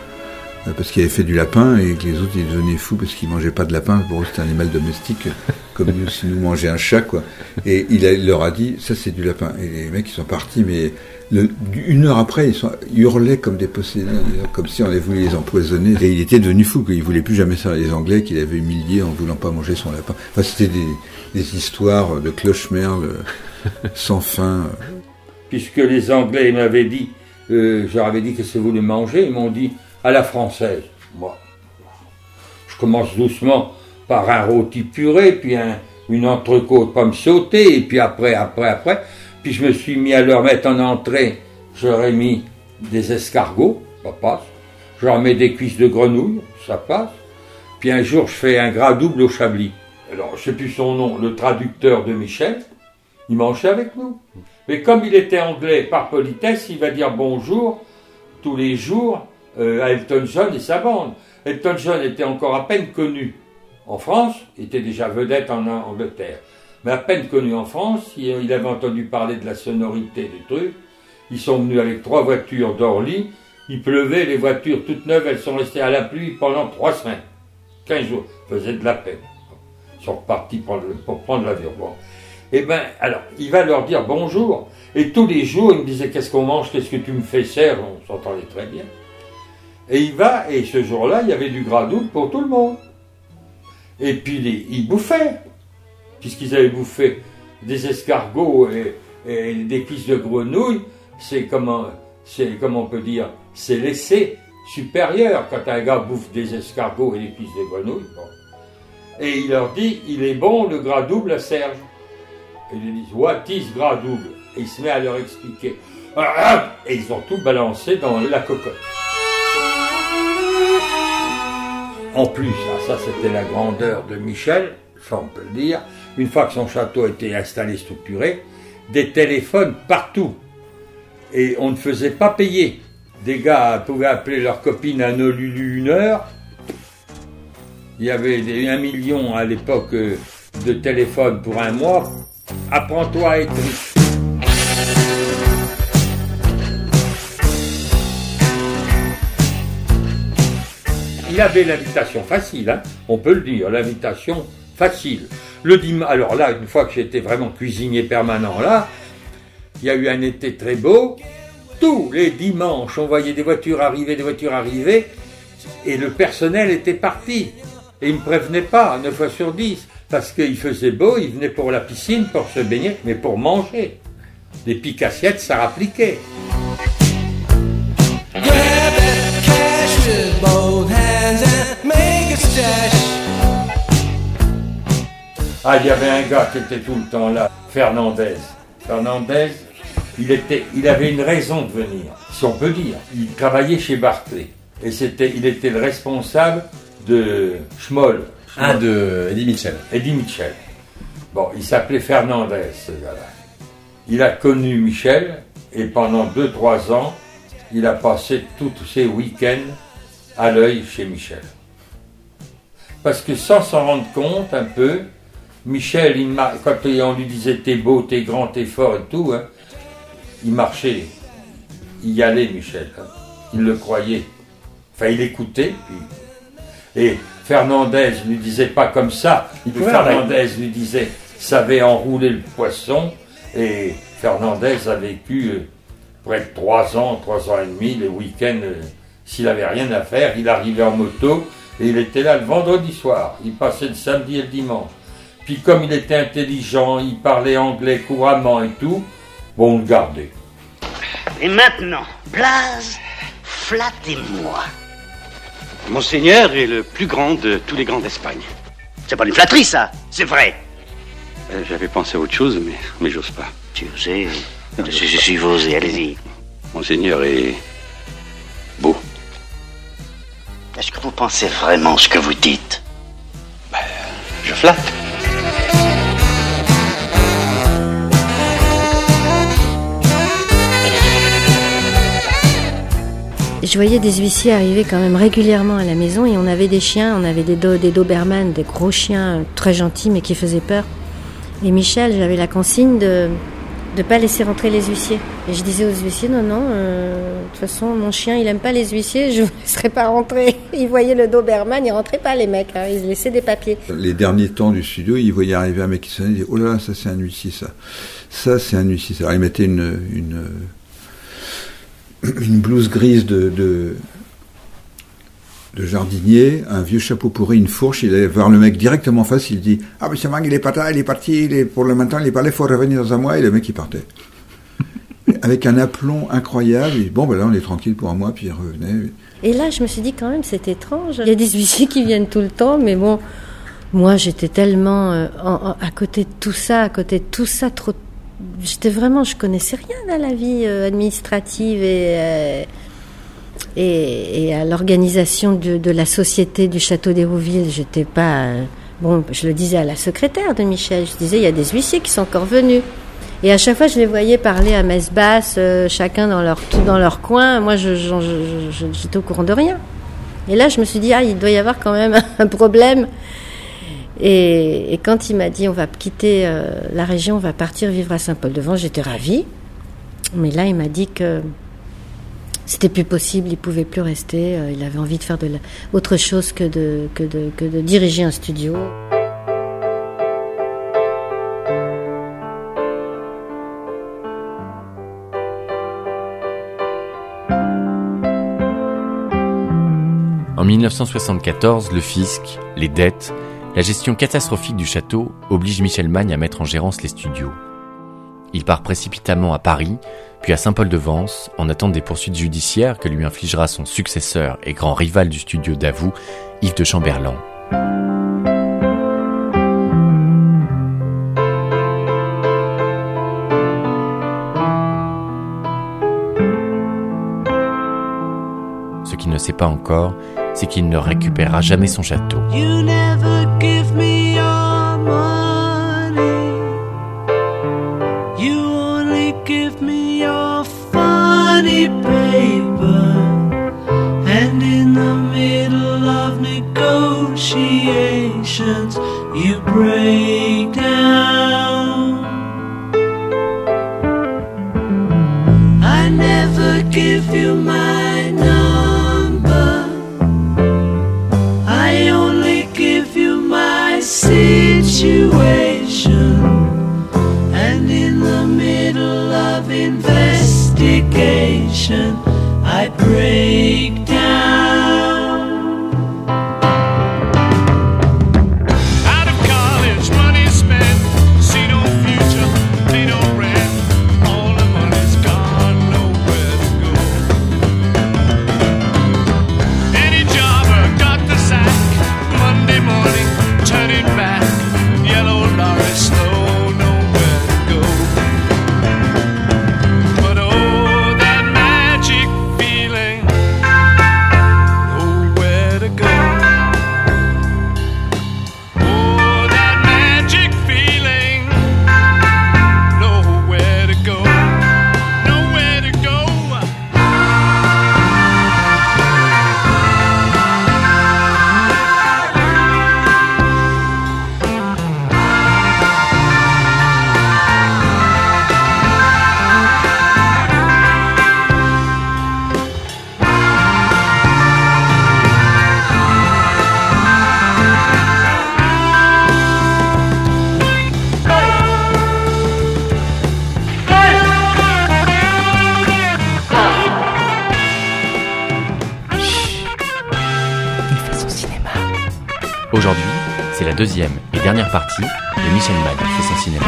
S22: euh, parce qu'il avait fait du lapin et que les autres ils devenaient fous parce qu'ils mangeaient pas de lapin. Pour eux, c'était un animal domestique, [laughs] comme nous, si nous mangeait un chat, quoi. Et il, a- il leur a dit, ça c'est du lapin. Et les mecs, ils sont partis, mais le- une heure après, ils, sont, ils hurlaient comme des possédés, comme si on avait voulu les empoisonner. Et il était devenu fou, qu'il voulait plus jamais ça les Anglais, qu'il avait humilié en voulant pas manger son lapin. Enfin, c'était des, des histoires de cloche-merle [laughs] sans fin.
S3: puisque les Anglais m'avaient dit, euh, je leur avais dit qu'est-ce que vous voulez manger, ils m'ont dit à la française. Moi, je commence doucement par un rôti puré, puis un, une entrecôte pomme sautée, et puis après, après, après, puis je me suis mis à leur mettre en entrée, ai mis des escargots, ça passe, je leur mets des cuisses de grenouille, ça passe, puis un jour je fais un gras double au chablis. Alors, je sais plus son nom, le traducteur de Michel, il mangeait avec nous. Mais comme il était anglais par politesse, il va dire bonjour tous les jours euh, à Elton John et sa bande. Elton John était encore à peine connu en France, était déjà vedette en Angleterre, mais à peine connu en France, il, il avait entendu parler de la sonorité du truc. Ils sont venus avec trois voitures d'Orly, il pleuvait, les voitures toutes neuves, elles sont restées à la pluie pendant trois semaines, 15 jours, faisait de la peine. Ils sont repartis le- pour prendre l'avion. Bon. Eh ben, alors, il va leur dire bonjour. Et tous les jours, il me disait qu'est-ce qu'on mange, qu'est-ce que tu me fais serre, on s'entendait très bien. Et il va, et ce jour-là, il y avait du gras double pour tout le monde. Et puis, ils bouffaient, puisqu'ils avaient bouffé des escargots et, des cuisses de grenouille, c'est comment, comment on peut dire, c'est l'essai supérieur quand un gars bouffe des escargots et des cuisses de grenouille. Et il leur dit, il est bon le gras double à Serge. Et ils disent, what is gras double? Et il se met à leur expliquer. Ah Et ils ont tout balancé dans la cocotte. En plus, ah, ça c'était la grandeur de Michel, ça on peut le dire, une fois que son château était installé, structuré, des téléphones partout. Et on ne faisait pas payer. Des gars pouvaient appeler leur copine à Nolulu une heure. Il y avait un million à l'époque euh, de téléphones pour un mois. Apprends-toi à être riche. Il avait l'invitation facile, hein, on peut le dire, l'invitation facile. Le alors là, une fois que j'étais vraiment cuisinier permanent là, il y a eu un été très beau. Tous les dimanches, on voyait des voitures arriver, des voitures arriver, et le personnel était parti. Et il ne me prévenait pas, 9 fois sur 10, parce qu'il faisait beau, il venait pour la piscine, pour se baigner, mais pour manger. Des piques-assiettes, ça rappliquait. Ah, il y avait un gars qui était tout le temps là, Fernandez. Fernandez, il, était, il avait une raison de venir, si on peut dire. Il travaillait chez Barclay. Et c'était, il était le responsable de Schmoll.
S2: Ah, de Eddie Mitchell.
S3: Eddie Mitchell. Bon, il s'appelait Fernandez, ce gars-là. Il a connu Michel et pendant 2-3 ans, il a passé tous ses week-ends à l'œil chez Michel. Parce que sans s'en rendre compte un peu, Michel, il mar- quand on lui disait t'es beau, t'es grand, t'es fort et tout, hein, il marchait. Il y allait, Michel. hein. Il le croyait. Enfin, il écoutait. Puis... Et Fernandez lui disait pas comme ça.
S2: Il
S3: Fernandez lui disait savait enrouler le poisson. Et Fernandez a vécu euh, près de trois ans, trois ans et demi, les week-ends. euh, S'il avait rien à faire, il arrivait en moto et il était là le vendredi soir. Il passait le samedi et le dimanche. Puis comme il était intelligent, il parlait anglais couramment et tout, bon, on le gardait.
S25: Et maintenant, Blaze, flattez-moi.
S26: Monseigneur est le plus grand de tous les grands d'Espagne.
S25: C'est pas une flatterie, ça, c'est vrai.
S26: Euh, J'avais pensé à autre chose, mais, mais j'ose pas.
S25: Tu sais, je, je suis osé, allez-y.
S26: Monseigneur est
S25: Est-ce que vous pensez vraiment ce que vous dites?
S26: Je flatte.
S19: Je voyais des huissiers arriver quand même régulièrement à la maison et on avait des chiens, on avait des, do- des Doberman, des gros chiens très gentils mais qui faisaient peur. Et Michel, j'avais la consigne de ne pas laisser rentrer les huissiers. Et je disais aux huissiers, non, non, euh, de toute façon, mon chien, il aime pas les huissiers, je ne laisserai pas rentrer. [laughs] Ils voyaient le Doberman, ils rentraient pas les mecs, hein, ils laissaient des papiers.
S22: Les derniers temps du studio, ils voyaient arriver un mec qui sonnait, ils disaient Oh là là, ça c'est un huissier, ça. Ça c'est un huissier. ça. Alors ils mettaient une, une, une blouse grise de, de, de jardinier, un vieux chapeau pourri, une fourche. Il allait voir le mec directement en face, il dit Ah, monsieur Mang, il est pas là, il est parti, il est, pour le matin, il est pas là, il faut revenir dans un mois. Et le mec, il partait. [laughs] Avec un aplomb incroyable. Il dit, bon, ben là, on est tranquille pour un mois, puis il revenait.
S19: Et là, je me suis dit quand même, c'est étrange. Il y a des huissiers qui viennent tout le temps, mais bon, moi, j'étais tellement euh, en- en- à côté de tout ça, à côté de tout ça, trop. J'étais vraiment, je connaissais rien à la vie euh, administrative et, euh, et, et à l'organisation de, de la société du château d'Hérouville. J'étais pas. euh, bon, je le disais à la secrétaire de Michel. Je disais, il y a des huissiers qui sont encore venus. Et à chaque fois, je les voyais parler à messe basse, chacun dans leur, dans leur coin. Moi, je- j'étais au courant de rien. Et là, je me suis dit, ah, il doit y avoir quand même [laughs] un problème. Et, quand il m'a dit, on va quitter euh, la région, on va partir vivre à Saint-Paul-de-Vence, j'étais ravie. Mais là, il m'a dit que c'était plus possible, il pouvait plus rester. euh, il avait envie de faire autre chose que de, que, de, que de diriger un studio.
S2: En 1974, le fisc, les dettes, la gestion catastrophique du château oblige Michel Magne à mettre en gérance les studios. Il part précipitamment à Paris, puis à Saint-Paul-de-Vence, en attente des poursuites judiciaires que lui infligera son successeur et grand rival du studio Davout, Yves de Chamberlain. Ce qu'il ne sait pas encore, c'est qu'il ne récupérera jamais son château.
S5: You never give me your money. You only give me your funny paper. And in the middle of negotiations, you break down. I never give you my
S2: deuxième et dernière partie de Michel Mann fait son cinéma.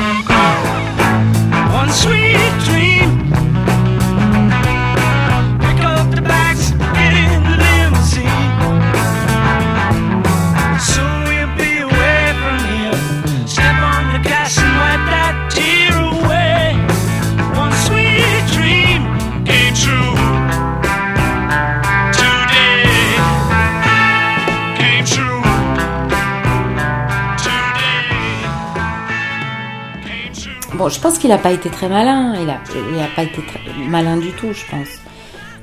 S8: Je pense qu'il n'a pas été très malin. Il a, il a pas été malin du tout, je pense.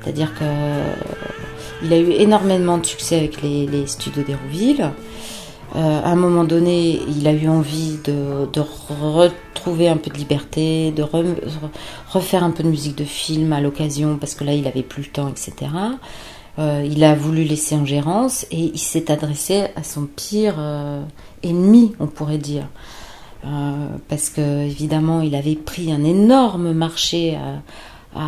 S8: C'est-à-dire que il a eu énormément de succès avec les, studios d'Hérouville. Euh, à un moment donné, il a eu envie de, retrouver un peu de liberté, de re- refaire un peu de musique de film à l'occasion, parce que là, il avait plus le temps, etc. Euh, il a voulu laisser en gérance et il s'est adressé à son pire euh, ennemi, on pourrait dire. Euh, parce que évidemment il avait pris un énorme marché à-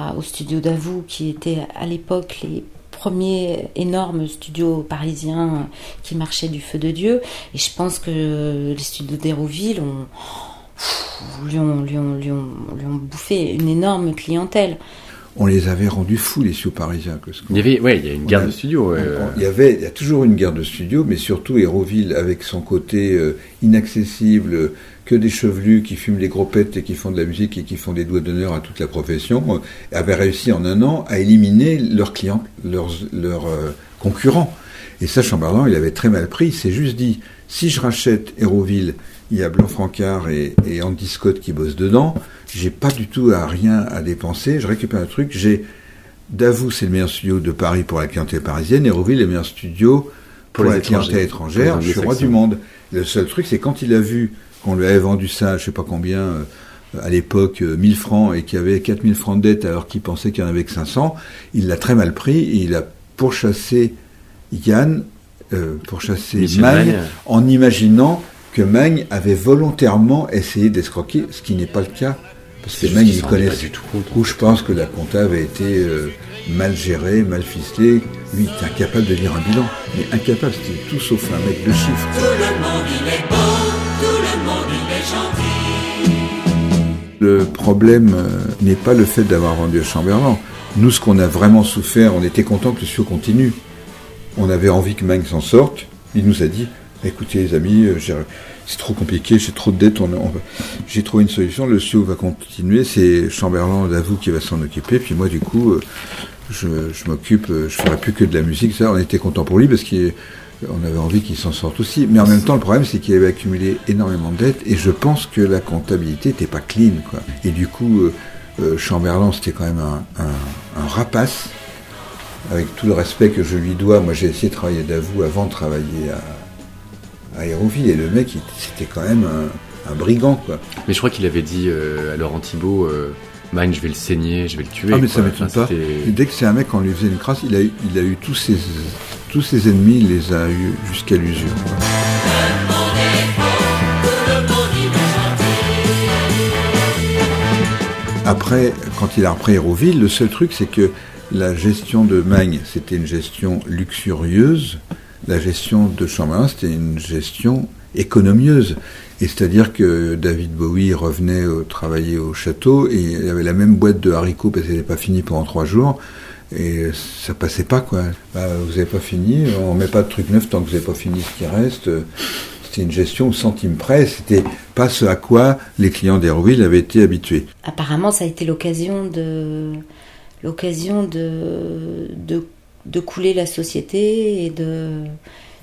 S8: à- au studio d'Avou qui était à l'époque les premiers énormes studios parisiens qui marchaient du feu de Dieu et je pense que les studios d'Hérouville ont, lui ont, lui, ont, lui, ont, lui ont bouffé une énorme clientèle.
S22: On les avait rendus fous, les studios parisiens. qu'on-
S2: Il y avait, ouais, il y a une guerre
S22: a-
S2: de studio. ouais,
S22: on-
S2: euh.
S22: Il y avait, il y a toujours une guerre de studio, mais surtout Héroville, avec son côté euh, inaccessible, euh, que des chevelus qui fument les gros pets et qui font de la musique et qui font des doigts d'honneur à toute la profession, euh, avait réussi en un an à éliminer leurs clients, leurs, leurs euh, concurrents. Et ça, Chamberlain, il avait très mal pris. Il s'est juste dit, si je rachète Héroville, il y a Blanc-Francard et, et Andy Scott qui bossent dedans, j'ai pas du tout à rien à dépenser, je récupère un truc, j'ai Davou, c'est le meilleur studio de Paris pour la clientèle parisienne, Héroville, le meilleur studio pour,
S2: Pour
S22: la clientèle étrangère, je suis roi du monde. Le seul truc, c'est quand il a vu qu'on lui avait vendu ça, je sais pas combien, euh, à l'époque, euh, 1000 francs, et qu'il y avait 4000 francs de dette alors qu'il pensait qu'il n'y en avait que 500, il l'a très mal pris, et il a pourchassé Yann, euh, pourchassé Magne,
S2: Magne.
S22: en imaginant que Magne avait volontairement essayé d'escroquer, ce qui n'est pas le cas. Parce que Magne, il connaît
S2: pas du tout.
S22: Où je pense que la compta avait été euh, mal gérée, mal ficelée. Lui, il était incapable de lire un bilan. Mais incapable, c'était tout sauf un mec de chiffres.
S5: Le
S22: problème euh, n'est pas le fait d'avoir vendu à Chamberlain. Nous, ce qu'on a vraiment souffert, on était content que le studio continue. On avait envie que Magne s'en sorte. Il nous a dit, écoutez les amis, euh, c'est trop compliqué, j'ai trop de dettes, j'ai trouvé une solution, le studio va continuer, c'est Chamberlain d'avoue qui va s'en occuper, puis moi du coup, euh, je, m'occupe, je ferai plus que de la musique, ça, on était content pour lui parce qu'on avait envie qu'il s'en sorte aussi. Mais en même temps, le problème, c'est qu'il avait accumulé énormément de dettes et je pense que la comptabilité n'était pas clean, quoi. Et du coup, euh, euh, Chamberlain, c'était quand même un, un- un rapace. Avec tout le respect que je lui dois, moi j'ai essayé de travailler d'avoue avant de travailler à, à Hérouville et le mec, c'était quand même un, un brigand, quoi.
S2: Mais je crois qu'il avait dit euh, à Laurent Thibault, euh, je vais le saigner, je vais le tuer.
S22: Ah mais ça m'étonne
S2: Enfin,
S22: pas. dès que c'est un mec, on lui faisait une crasse, il a eu, il a eu tous ses, tous ses ennemis, les a eu jusqu'à l'usure. Après, quand il a repris Hérouville, le seul truc, c'est que la gestion de Magne, c'était une gestion luxurieuse. La gestion de Chamberlain, c'était une gestion économieuse. Et c'est-à-dire que David Bowie revenait euh, travailler au château et il avait la même boîte de haricots parce qu'elle n'était pas finie pendant trois jours. Et ça passait pas, quoi. Bah, vous n'avez pas fini, on met pas de truc neuf tant que vous n'avez pas fini ce qui reste. C'était une gestion au centime près, c'était pas ce à quoi les clients d'Hérouville avaient été habitués.
S8: Apparemment, ça a été l'occasion de l'occasion de de couler la société et de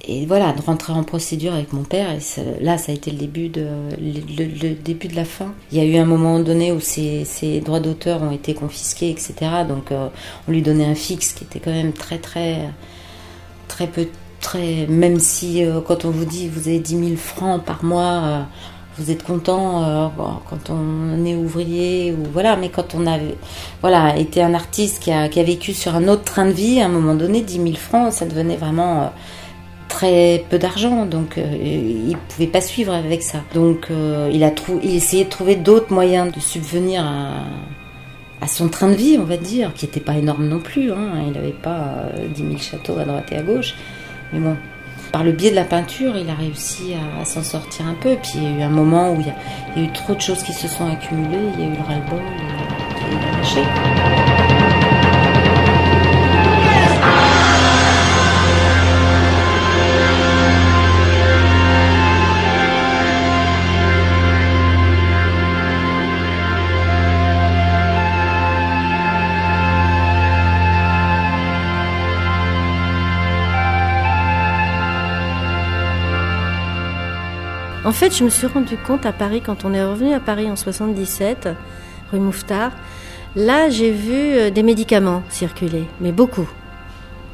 S8: et voilà de rentrer en procédure avec mon père et là ça a été le début de le, début de la fin. Il y a eu un moment donné où ses, ses droits d'auteur ont été confisqués etc donc euh, on lui donnait un fixe qui était quand même très très très peu très même si euh, quand on vous dit vous avez 10 000 francs par mois euh, vous êtes content quand on est ouvrier ou voilà mais quand on a voilà été un artiste qui a, qui a vécu sur un autre train de vie à un moment donné 10 000 francs ça devenait vraiment très peu d'argent donc euh, il pouvait pas suivre avec ça donc euh, il a trou- il de trouver d'autres moyens de subvenir à à son train de vie, on va dire, qui n'était pas énorme non plus. Hein. Il n'avait pas euh, 10 000 châteaux à droite et à gauche. Mais bon. Par le biais de la peinture, il a réussi à, s'en sortir un peu. Puis il y a eu un moment où il y a, il y a eu trop de choses qui se sont accumulées. Il y a eu le ras-le-bol et il a lâché.
S19: Fait, je me suis rendu compte à Paris, quand on est revenu à Paris en 77, rue Mouffetard, là j'ai vu euh, des médicaments circuler, mais beaucoup.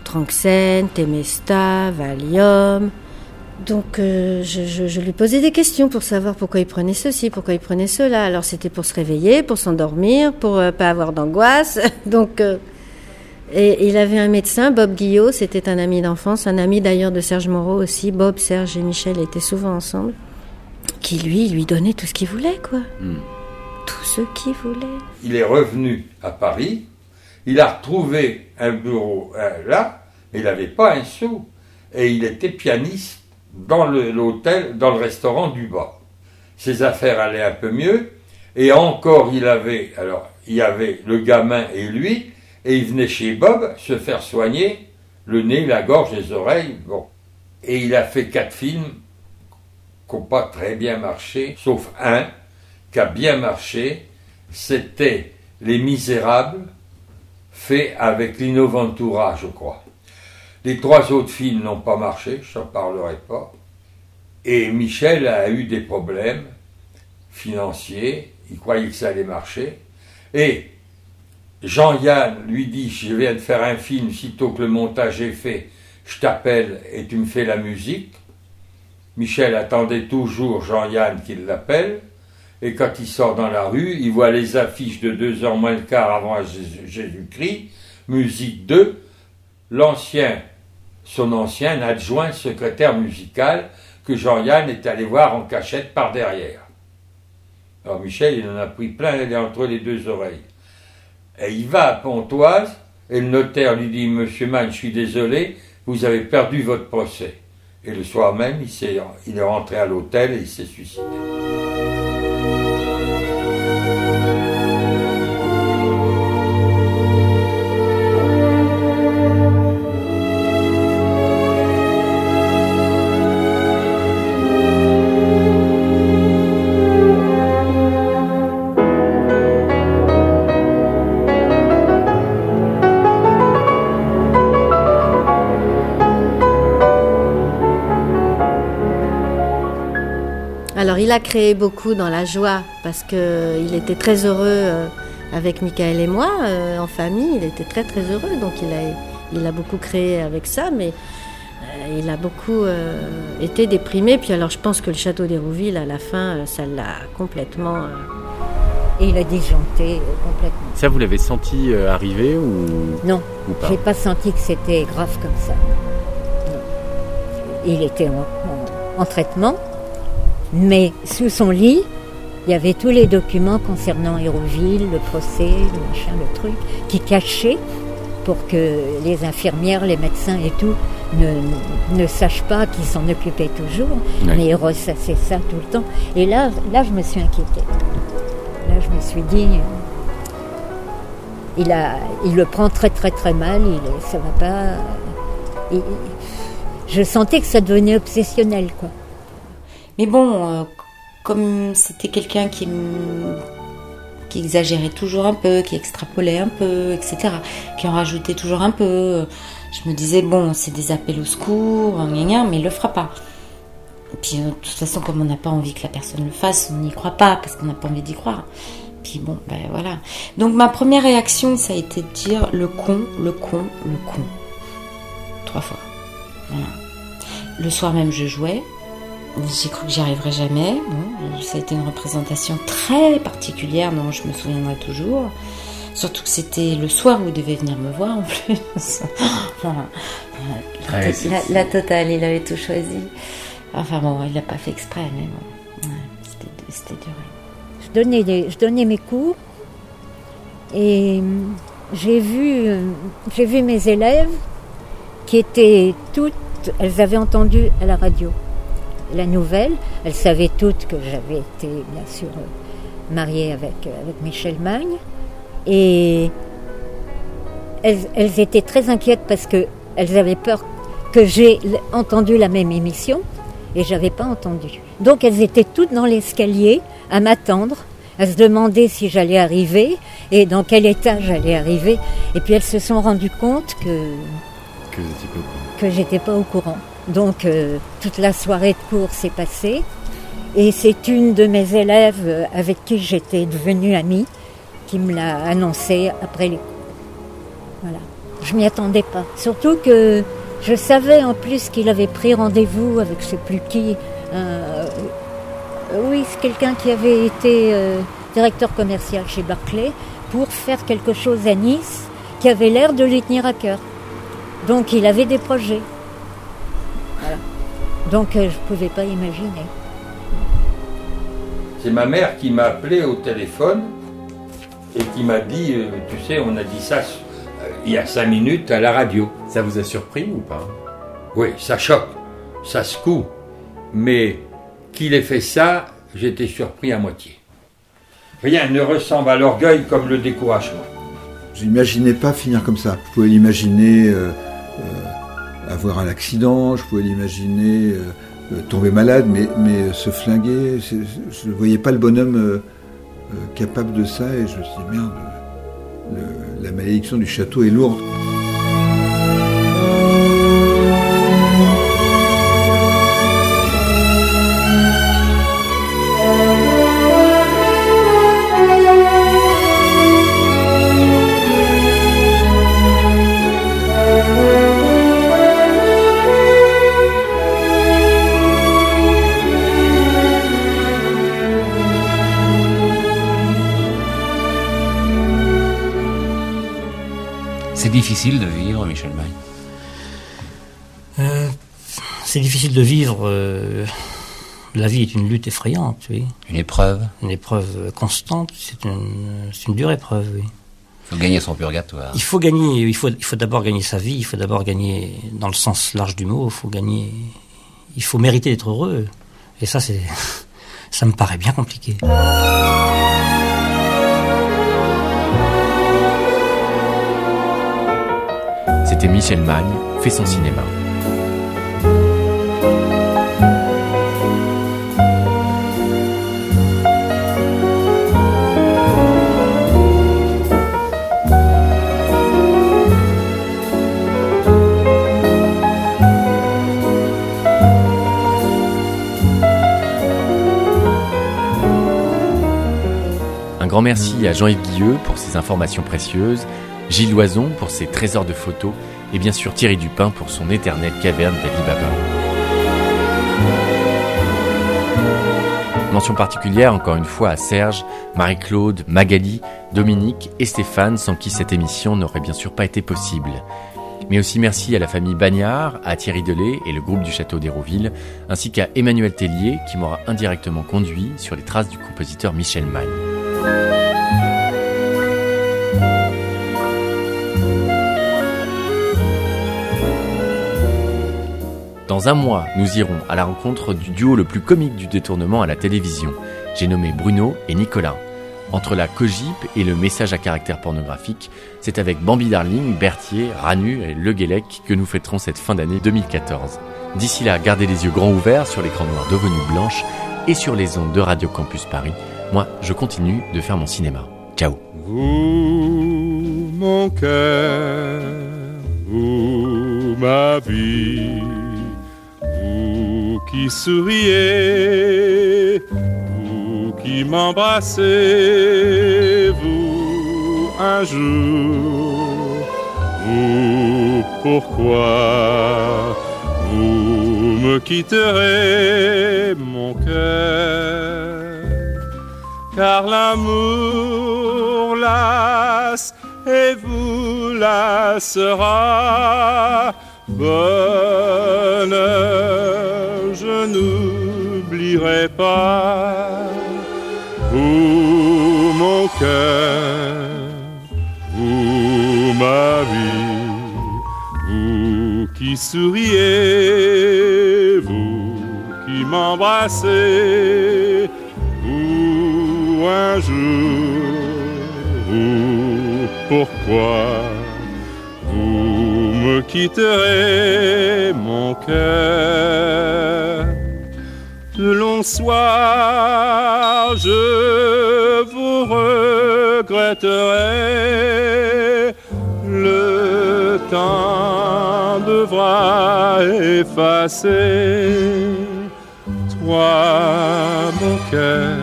S19: Tranxène, Temesta, Valium. Donc euh, je lui posais des questions pour savoir pourquoi il prenait ceci, pourquoi il prenait cela. Alors c'était pour se réveiller, pour s'endormir, pour euh, pas avoir d'angoisse. [laughs] Donc euh, et il avait un médecin, Bob Guillot, c'était un ami d'enfance, un ami d'ailleurs de Serge Moreau aussi. Bob, Serge et Michel étaient souvent ensemble. Qui lui, lui donnait tout ce qu'il voulait, quoi. Tout ce qu'il voulait.
S3: Il est revenu à Paris, il a retrouvé un bureau euh, là, mais il n'avait pas un sou. Et il était pianiste dans l'hôtel, dans le restaurant du bas. Ses affaires allaient un peu mieux, et encore il avait, alors il y avait le gamin et lui, et il venait chez Bob se faire soigner le nez, la gorge, les oreilles, bon. Et il a fait quatre films qui n'ont pas très bien marché, sauf un qui a bien marché, c'était Les Misérables, fait avec Lino Ventura, je crois. Les trois autres films n'ont pas marché, je n'en parlerai pas. Et Michel a eu des problèmes financiers, il croyait que ça allait marcher. Et Jean-Yann lui dit, je viens de faire un film, sitôt que le montage est fait, je t'appelle et tu me fais la musique. Michel attendait toujours Jean-Yann qu'il l'appelle. Et quand il sort dans la rue, il voit les affiches de deux heures moins le quart avant Jésus- Jésus-Christ, musique 2, l'ancien, son ancien adjoint secrétaire musical que Jean-Yann est allé voir en cachette par derrière. Alors Michel, il en a pris plein entre les deux oreilles. Et il va à Pontoise, et le notaire lui dit, Monsieur Mann, je suis désolé, vous avez perdu votre procès. Et le soir même, il, est rentré à l'hôtel et il s'est suicidé.
S19: Alors il a créé beaucoup dans la joie parce que il était très heureux euh, avec Michael et moi euh, en famille. Il était très très heureux donc il a il a beaucoup créé avec ça, mais euh, il a beaucoup euh, été déprimé. Puis alors je pense que le château d'Hérouville à la fin ça l'a complètement. euh,
S4: Et il a euh, complètement.
S2: Ça, vous l'avez senti euh, arriver ou
S4: Non,
S2: ou pas?
S4: J'ai pas senti que c'était grave comme ça. Non. Il était en, en- en traitement, mais sous son lit, il y avait tous les documents concernant Hérouville, le procès, le machin, le truc, qui cachaient pour que les infirmières, les médecins et tout ne, ne sachent pas qu'ils s'en occupaient toujours,
S2: Ouais.
S4: mais ils ressassaient ça tout le temps. Et là, là, je me suis inquiétée. Là, je me suis dit, il, a, il le prend très très très mal, il, ça va pas. il- je sentais que ça devenait obsessionnel, quoi.
S8: Mais bon, euh, comme c'était quelqu'un qui, exagérait toujours un peu, qui extrapolait un peu, etc., qui en rajoutait toujours un peu, je me disais, bon, c'est des appels au secours, mais il le fera pas. Et puis, euh, de toute façon, comme on n'a pas envie que la personne le fasse, on n'y croit pas, parce qu'on n'a pas envie d'y croire. Puis bon, ben voilà. Donc ma première réaction, ça a été de dire le con, le con, le con. Trois fois. Le soir même, je jouais. J'ai cru que j'y arriverais jamais. Bon, ça a été une représentation très particulière dont je me souviendrai toujours. Surtout que c'était le soir où il devait venir me voir en plus. [laughs] La,
S2: Ouais,
S8: la-
S2: c'est-
S8: la- la totale, il avait tout choisi. Enfin bon, il l'a pas fait exprès, mais bon. Ouais, c'était- dur.
S4: Je donnais, je donnais mes cours et hum, j'ai vu, euh, j'ai vu mes élèves qui étaient toutes elles avaient entendu à la radio la nouvelle. Elles savaient toutes que j'avais été, bien sûr, euh, mariée avec, euh, avec Michel Magne. Et elles, elles étaient très inquiètes parce que elles avaient peur que j'ai entendu la même émission et j'avais pas entendu. Donc elles étaient toutes dans l'escalier à m'attendre, à se demander si j'allais arriver et dans quel état j'allais arriver. Et puis elles se sont rendues compte que
S2: Que vous étiez pas au courant.
S4: que j'étais pas au courant. Donc euh, toute la soirée de cours s'est passée et c'est une de mes élèves euh, avec qui j'étais devenue amie qui me l'a annoncé après les cours. Voilà. Je m'y attendais pas. Surtout que je savais en plus qu'il avait pris rendez-vous avec sais plus qui. euh, oui, c'est quelqu'un qui avait été directeur commercial chez Barclay pour faire quelque chose à Nice qui avait l'air de lui tenir à cœur. Donc il avait des projets. Donc euh, je ne pouvais pas imaginer.
S3: C'est ma mère qui m'a appelé au téléphone et qui m'a dit, euh, tu sais, on a dit ça il y a cinq minutes à la radio.
S2: Ça vous a surpris ou pas?
S3: Oui, ça choque, ça secoue. Mais qu'il ait fait ça, j'étais surpris à moitié. Rien ne ressemble à l'orgueil comme le découragement.
S22: J'imaginais pas finir comme ça. Je pouvais l'imaginer euh, euh, avoir un accident, je pouvais l'imaginer euh, euh, tomber malade, mais, mais se flinguer, je ne voyais pas le bonhomme euh, euh, capable de ça et je me suis dit merde, la malédiction du château est lourde.
S15: Difficile de vivre, Michel Magne.
S14: Euh, c'est difficile de vivre. euh, la vie est une lutte effrayante, oui.
S15: Une épreuve.
S14: Une épreuve constante. C'est une, c'est une dure épreuve, oui.
S15: Il faut gagner son purgatoire.
S14: Il faut gagner. Il faut, il faut d'abord gagner sa vie. Il faut d'abord gagner dans le sens large du mot. Il faut gagner. Il faut mériter d'être heureux. Et ça, c'est, [laughs] ça me paraît bien compliqué.
S2: Michel Magne, fait son cinéma. Un grand merci à Jean-Yves Guilleux pour ses informations précieuses, Gilles Loison pour ses trésors de photos et bien sûr Thierry Dupin pour son éternelle caverne d'Ali Baba. Mention particulière encore une fois à Serge, Marie-Claude, Magali, Dominique et Stéphane sans qui cette émission n'aurait bien sûr pas été possible. Mais aussi merci à la famille Bagnard, à Thierry Delay et le groupe du Château d'Hérouville, ainsi qu'à Emmanuel Tellier qui m'aura indirectement conduit sur les traces du compositeur Michel Magne. Dans un mois, nous irons à la rencontre du duo le plus comique du détournement à la télévision. J'ai nommé Bruno et Nicolas. Entre la cogip et le message à caractère pornographique, c'est avec Bambi Darling, Berthier, Ranu et Le Guélec que nous fêterons cette fin d'année 2014. D'ici là, gardez les yeux grands ouverts sur l'écran noir d'Ovenu Blanche et sur les ondes de Radio Campus Paris. Moi, je continue de faire mon cinéma. Ciao.
S24: Qui souriez, vous qui m'embrassez, vous un jour, vous pourquoi vous me quitterez, mon cœur? Car l'amour lasse et vous lassera. Bonheur, je n'oublierai pas vous, mon cœur, vous, ma vie, vous qui souriez m'embrasser, ou un jour, ou pourquoi vous me quitterez, mon cœur. De longs soirs, je vous regretterai. Le temps devra effacer toi, mon cœur,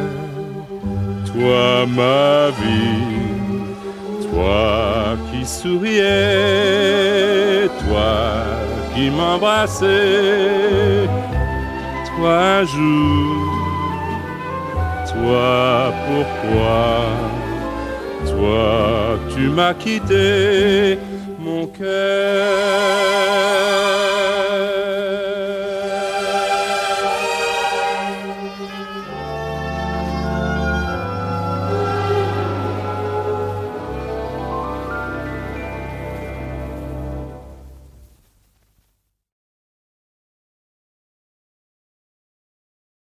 S24: toi, ma vie, toi qui souriais, toi qui m'embrassais toi un jour, toi pourquoi, toi tu m'as quitté, mon cœur.